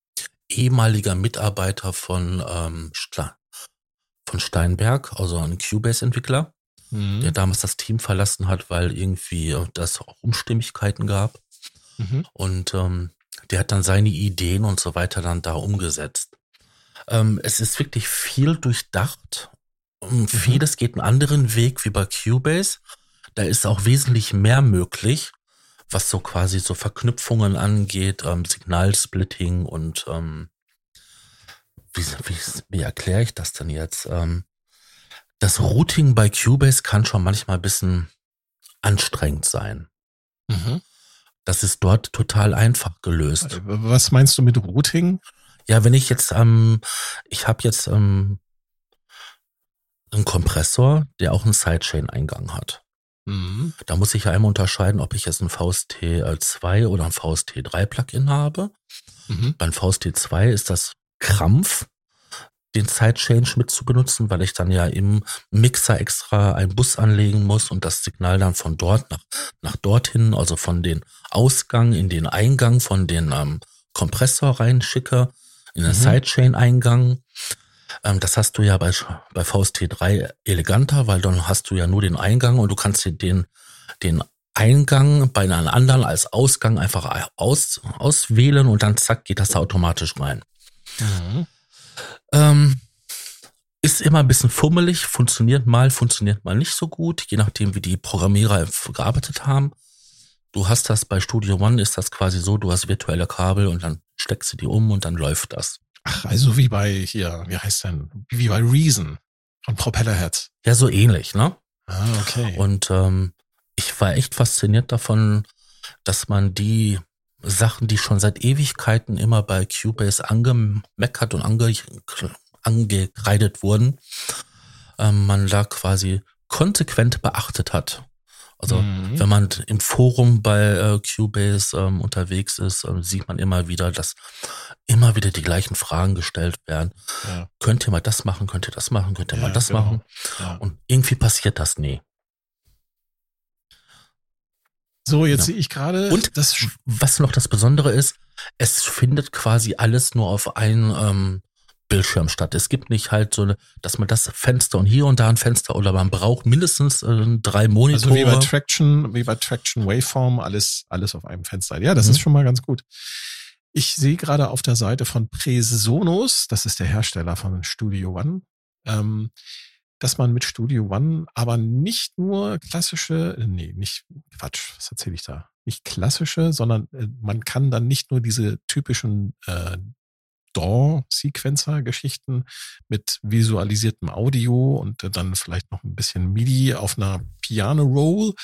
ehemaliger Mitarbeiter von, ähm, Sta- von Steinberg, also ein Cubase-Entwickler, Mhm. der damals das Team verlassen hat, weil irgendwie äh, das auch Unstimmigkeiten gab. Mhm. Und ähm, der hat dann seine Ideen und so weiter dann da umgesetzt. Ähm, es ist wirklich viel durchdacht. Und Vieles geht einen anderen Weg wie bei Cubase. Da ist auch wesentlich mehr möglich, was so quasi so Verknüpfungen angeht, ähm, Signalsplitting und ähm, wie, wie, wie erkläre ich das denn jetzt? Ähm, das Routing bei Cubase kann schon manchmal ein bisschen anstrengend sein. Mhm. Das ist dort total einfach gelöst. Äh, Was meinst du mit Routing? Ja, wenn ich jetzt, ähm, ich habe jetzt ähm, einen Kompressor, der auch einen Sidechain-Eingang hat. Mhm. Da muss ich ja einmal unterscheiden, ob ich jetzt ein VST2 oder ein VST3 Plugin habe. Mhm. Beim VST2 ist das Krampf, den Sidechange mit zu benutzen, weil ich dann ja im Mixer extra einen Bus anlegen muss und das Signal dann von dort nach, nach dorthin, also von den Ausgang in den Eingang von den ähm, Kompressor reinschicke, in den mhm. Sidechain-Eingang. Ähm, das hast du ja bei, bei VST3 eleganter, weil dann hast du ja nur den Eingang und du kannst dir den, den Eingang bei einem anderen als Ausgang einfach aus, auswählen und dann zack geht das da automatisch rein. Mhm. Ähm, ist immer ein bisschen fummelig, funktioniert mal, funktioniert mal nicht so gut, je nachdem, wie die Programmierer gearbeitet haben. Du hast das bei Studio One, ist das quasi so, du hast virtuelle Kabel und dann steckst du die um und dann läuft das. Ach, also wie bei hier, wie heißt denn, wie bei Reason von Propellerheads. Ja, so ähnlich, ne? Ah, okay. Und ähm, ich war echt fasziniert davon, dass man die Sachen, die schon seit Ewigkeiten immer bei Cubase angemeckert und ange, angekreidet wurden, ähm, man da quasi konsequent beachtet hat. Also mhm. wenn man im Forum bei äh, Cubase ähm, unterwegs ist, ähm, sieht man immer wieder, dass immer wieder die gleichen Fragen gestellt werden. Ja. Könnt ihr mal das machen, könnt ihr das machen, könnt ihr ja, mal das genau. machen? Ja. Und irgendwie passiert das nie. So, jetzt sehe ich gerade. Und das, was noch das Besondere ist, es findet quasi alles nur auf einem ähm, Bildschirm statt. Es gibt nicht halt so eine, dass man das Fenster und hier und da ein Fenster oder man braucht mindestens äh, drei Monitore. Also wie bei Traction, wie bei Traction Waveform, alles, alles auf einem Fenster. Ja, das mhm. ist schon mal ganz gut. Ich sehe gerade auf der Seite von Presonus, das ist der Hersteller von Studio One, ähm, dass man mit Studio One aber nicht nur klassische, äh, nee, nicht Quatsch, was erzähle ich da? Nicht klassische, sondern äh, man kann dann nicht nur diese typischen äh, DAW-Sequencer-Geschichten mit visualisiertem Audio und dann vielleicht noch ein bisschen MIDI auf einer Piano-Roll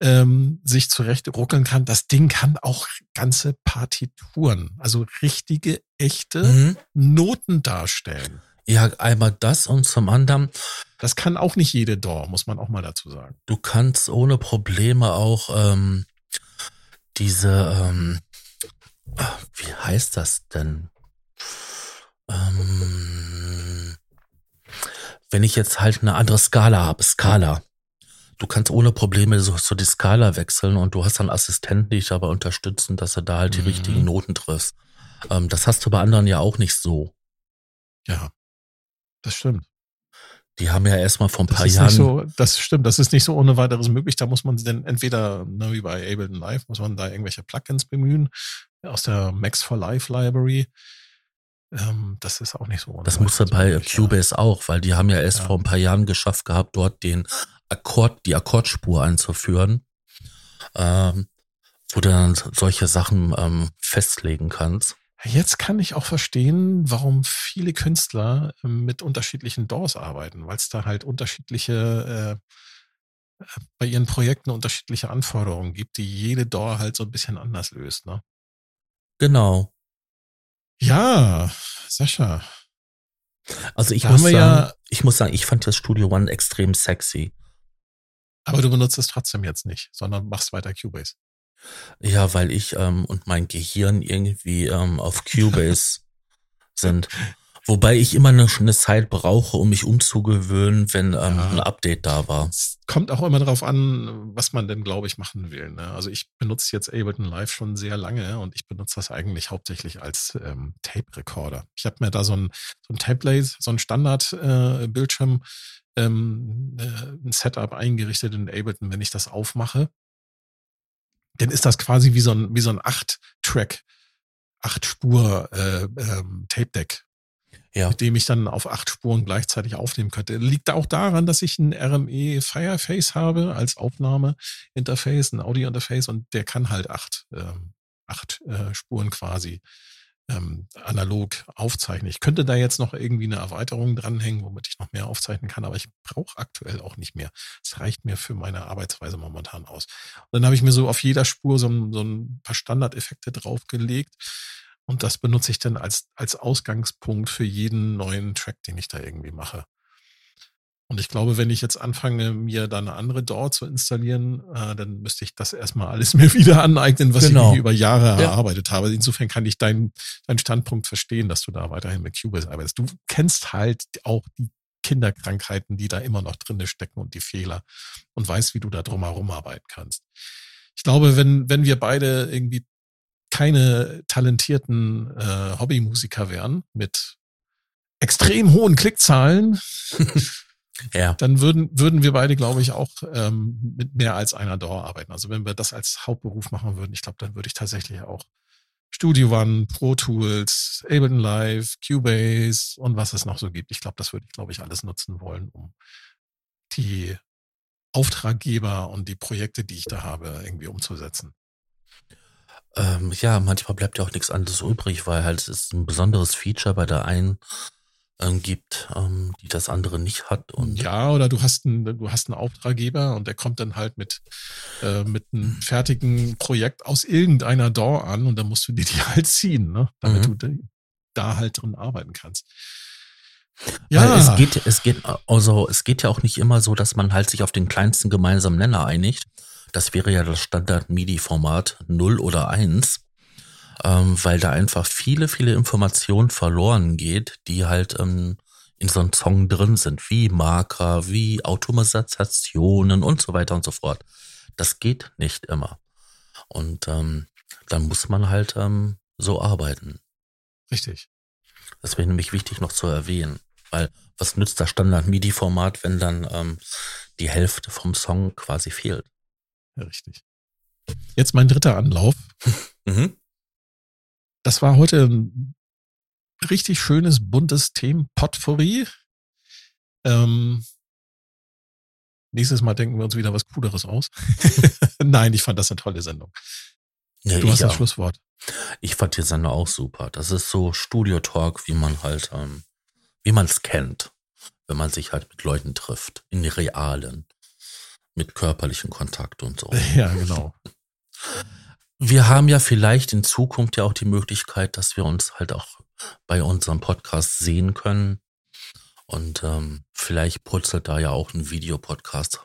ähm, sich zurecht ruckeln kann. Das Ding kann auch ganze Partituren, also richtige, echte mhm. Noten darstellen. Ja, einmal das und zum anderen. Das kann auch nicht jede DAW, muss man auch mal dazu sagen. Du kannst ohne Probleme auch ähm, diese, ähm, wie heißt das denn? Ähm, wenn ich jetzt halt eine andere Skala habe, Skala. Du kannst ohne Probleme so, so die Skala wechseln und du hast dann Assistenten, die dich dabei unterstützen, dass du da halt die mhm. richtigen Noten triffst. Ähm, das hast du bei anderen ja auch nicht so. Ja. Das stimmt. Die haben ja erstmal vor ein das paar Jahren. So, das stimmt, das ist nicht so ohne weiteres möglich. Da muss man denn entweder, ne, wie bei Ableton Live, muss man da irgendwelche Plugins bemühen aus der Max for Life Library. Ähm, das ist auch nicht so. Das musste bei möglich, Cubase ja. auch, weil die haben ja erst ja. vor ein paar Jahren geschafft gehabt, dort den Akkord, die Akkordspur einzuführen, ähm, wo du dann solche Sachen ähm, festlegen kannst. Jetzt kann ich auch verstehen, warum viele Künstler ähm, mit unterschiedlichen DAWs arbeiten, weil es da halt unterschiedliche, äh, bei ihren Projekten unterschiedliche Anforderungen gibt, die jede DAW halt so ein bisschen anders löst. Ne? Genau. Ja, Sascha. Also ich muss, sagen, ja, ich muss sagen, ich fand das Studio One extrem sexy. Aber du benutzt es trotzdem jetzt nicht, sondern machst weiter Cubase. Ja, weil ich ähm, und mein Gehirn irgendwie ähm, auf Cubase sind. Wobei ich immer eine, eine, Zeit brauche, um mich umzugewöhnen, wenn ähm, ja. ein Update da war. Es kommt auch immer darauf an, was man denn, glaube ich, machen will. Ne? Also ich benutze jetzt Ableton Live schon sehr lange und ich benutze das eigentlich hauptsächlich als ähm, Tape-Recorder. Ich habe mir da so ein, so ein Template, so ein Standard-Bildschirm, äh, ähm, äh, ein Setup eingerichtet in Ableton, wenn ich das aufmache dann ist das quasi wie so ein, wie so ein acht-Track, acht-Spur äh, ähm. Ja. Mit dem ich dann auf acht Spuren gleichzeitig aufnehmen könnte. Liegt auch daran, dass ich ein RME Fireface habe als Aufnahmeinterface, ein Audio-Interface und der kann halt acht, ähm, acht äh, Spuren quasi ähm, analog aufzeichnen. Ich könnte da jetzt noch irgendwie eine Erweiterung dranhängen, womit ich noch mehr aufzeichnen kann, aber ich brauche aktuell auch nicht mehr. Es reicht mir für meine Arbeitsweise momentan aus. Und dann habe ich mir so auf jeder Spur so, so ein paar Standardeffekte draufgelegt und das benutze ich dann als, als Ausgangspunkt für jeden neuen Track, den ich da irgendwie mache. Und ich glaube, wenn ich jetzt anfange, mir da eine andere DAW zu installieren, äh, dann müsste ich das erstmal alles mir wieder aneignen, was Genau. ich über Jahre Ja. erarbeitet habe. Insofern kann ich deinen deinen Standpunkt verstehen, dass du da weiterhin mit Cubase arbeitest. Du kennst halt auch die Kinderkrankheiten, die da immer noch drinne stecken und die Fehler und weißt, wie du da drumherum arbeiten kannst. Ich glaube, wenn, wenn wir beide irgendwie keine talentierten äh, Hobbymusiker wären mit extrem hohen Klickzahlen, Ja. dann würden, würden wir beide, glaube ich, auch ähm, mit mehr als einer DAW arbeiten. Also wenn wir das als Hauptberuf machen würden, ich glaube, dann würde ich tatsächlich auch Studio One, Pro Tools, Ableton Live, Cubase und was es noch so gibt. Ich glaube, das würde ich, glaube ich, alles nutzen wollen, um die Auftraggeber und die Projekte, die ich da habe, irgendwie umzusetzen. Ähm, ja, manchmal bleibt ja auch nichts anderes übrig, weil halt es ein besonderes Feature bei der einen ähm, gibt, ähm, die das andere nicht hat. Und Ja, oder du hast einen, du hast einen Auftraggeber und der kommt dann halt mit, äh, mit einem fertigen Projekt aus irgendeiner DAW an und dann musst du dir die halt ziehen, ne? damit Mhm. du da halt drin arbeiten kannst. Weil es geht, es geht, also es geht ja auch nicht immer so, dass man halt sich auf den kleinsten gemeinsamen Nenner einigt. Das wäre ja das Standard-MIDI-Format 0 oder 1, ähm, weil da einfach viele, viele Informationen verloren geht, die halt ähm, in so einem Song drin sind, wie Marker, wie Automatisationen und so weiter und so fort. Das geht nicht immer. Und ähm, dann muss man halt ähm, so arbeiten. Richtig. Das wäre nämlich wichtig noch zu erwähnen. Weil was nützt das Standard-MIDI-Format, wenn dann ähm, die Hälfte vom Song quasi fehlt? Ja, richtig. Jetzt mein dritter Anlauf. Mhm. Das war heute ein richtig schönes, buntes Themen-Potpourri. Ähm, nächstes Mal denken wir uns wieder was Cooleres aus. Nein, ich fand das eine tolle Sendung. Ja, Du hast das auch. Schlusswort. ich fand die Sendung auch super. Das ist so Studio-Talk, wie man halt, ähm, wie man es kennt, wenn man sich halt mit Leuten trifft, in realen, mit körperlichen Kontakt und so. Ja, genau. Wir haben ja vielleicht in Zukunft ja auch die Möglichkeit, dass wir uns halt auch bei unserem Podcast sehen können. Und ähm, vielleicht purzelt da ja auch ein Videopodcast.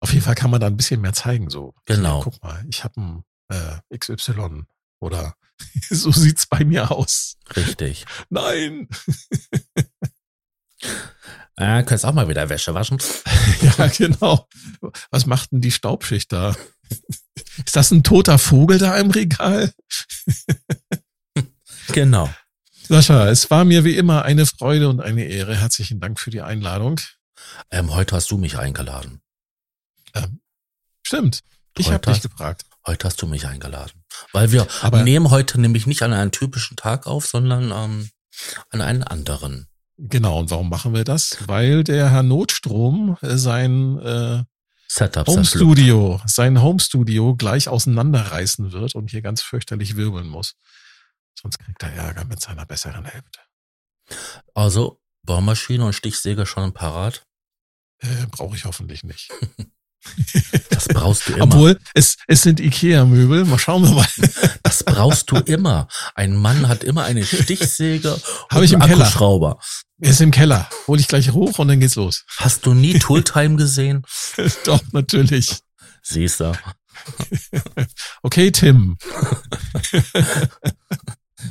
Auf jeden Fall kann man da ein bisschen mehr zeigen. So, Genau. Guck mal, ich habe ein äh, XY oder so sieht's bei mir aus. Richtig. Nein. Äh, könntest auch mal wieder Wäsche waschen. ja, genau. Was macht denn die Staubschicht da? Ist das ein toter Vogel da im Regal? Genau. Sascha, es war mir wie immer eine Freude und eine Ehre. Herzlichen Dank für die Einladung. Ähm, heute hast du mich eingeladen. Stimmt. Ich habe dich gefragt. Heute hast du mich eingeladen. Weil wir Aber- nehmen heute nämlich nicht an einem typischen Tag auf, sondern ähm, an einen anderen. Genau, und warum machen wir das? Weil der Herr Notstrom äh, sein äh, Setup Home. Studio, sein Home Studio gleich auseinanderreißen wird und hier ganz fürchterlich wirbeln muss. Sonst kriegt er Ärger mit seiner besseren Hälfte. Also Bohrmaschine und Stichsäge schon parat. Äh, Brauche ich hoffentlich nicht. Brauchst du immer. Obwohl, es, es sind Ikea-Möbel. Mal schauen wir mal. Das brauchst du immer. Ein Mann hat immer eine Stichsäge Hab und ich im einen Keller. Akkuschrauber. Er ist im Keller. Hol ich gleich hoch und dann geht's los. Hast du nie Tooltime gesehen? Doch, natürlich. Siehst du. Okay, Tim.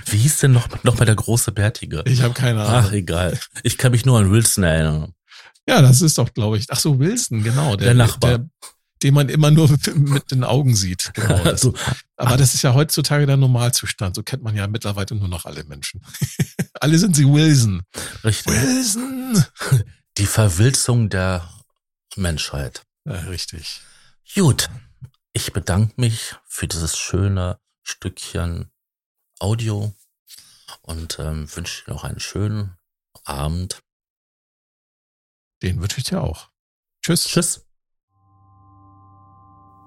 Wie hieß denn noch, noch mal der große Bärtige? Ich habe keine Ach, Ahnung. egal. Ich kann mich nur an Wilson erinnern. Ja, das ist doch, glaube ich. Ach so, Wilson, genau. Der Nachbar. Den man immer nur mit, den Augen sieht. Genau. Also, Aber das ist ja heutzutage der Normalzustand. So kennt man ja mittlerweile nur noch alle Menschen. alle sind sie Wilson. richtig. Wilson! Die Verwilzung der Menschheit. Ja, richtig. Gut. Ich bedanke mich für dieses schöne Stückchen Audio und ähm, wünsche dir noch einen schönen Abend. Den wünsche ich dir auch. Tschüss. Tschüss.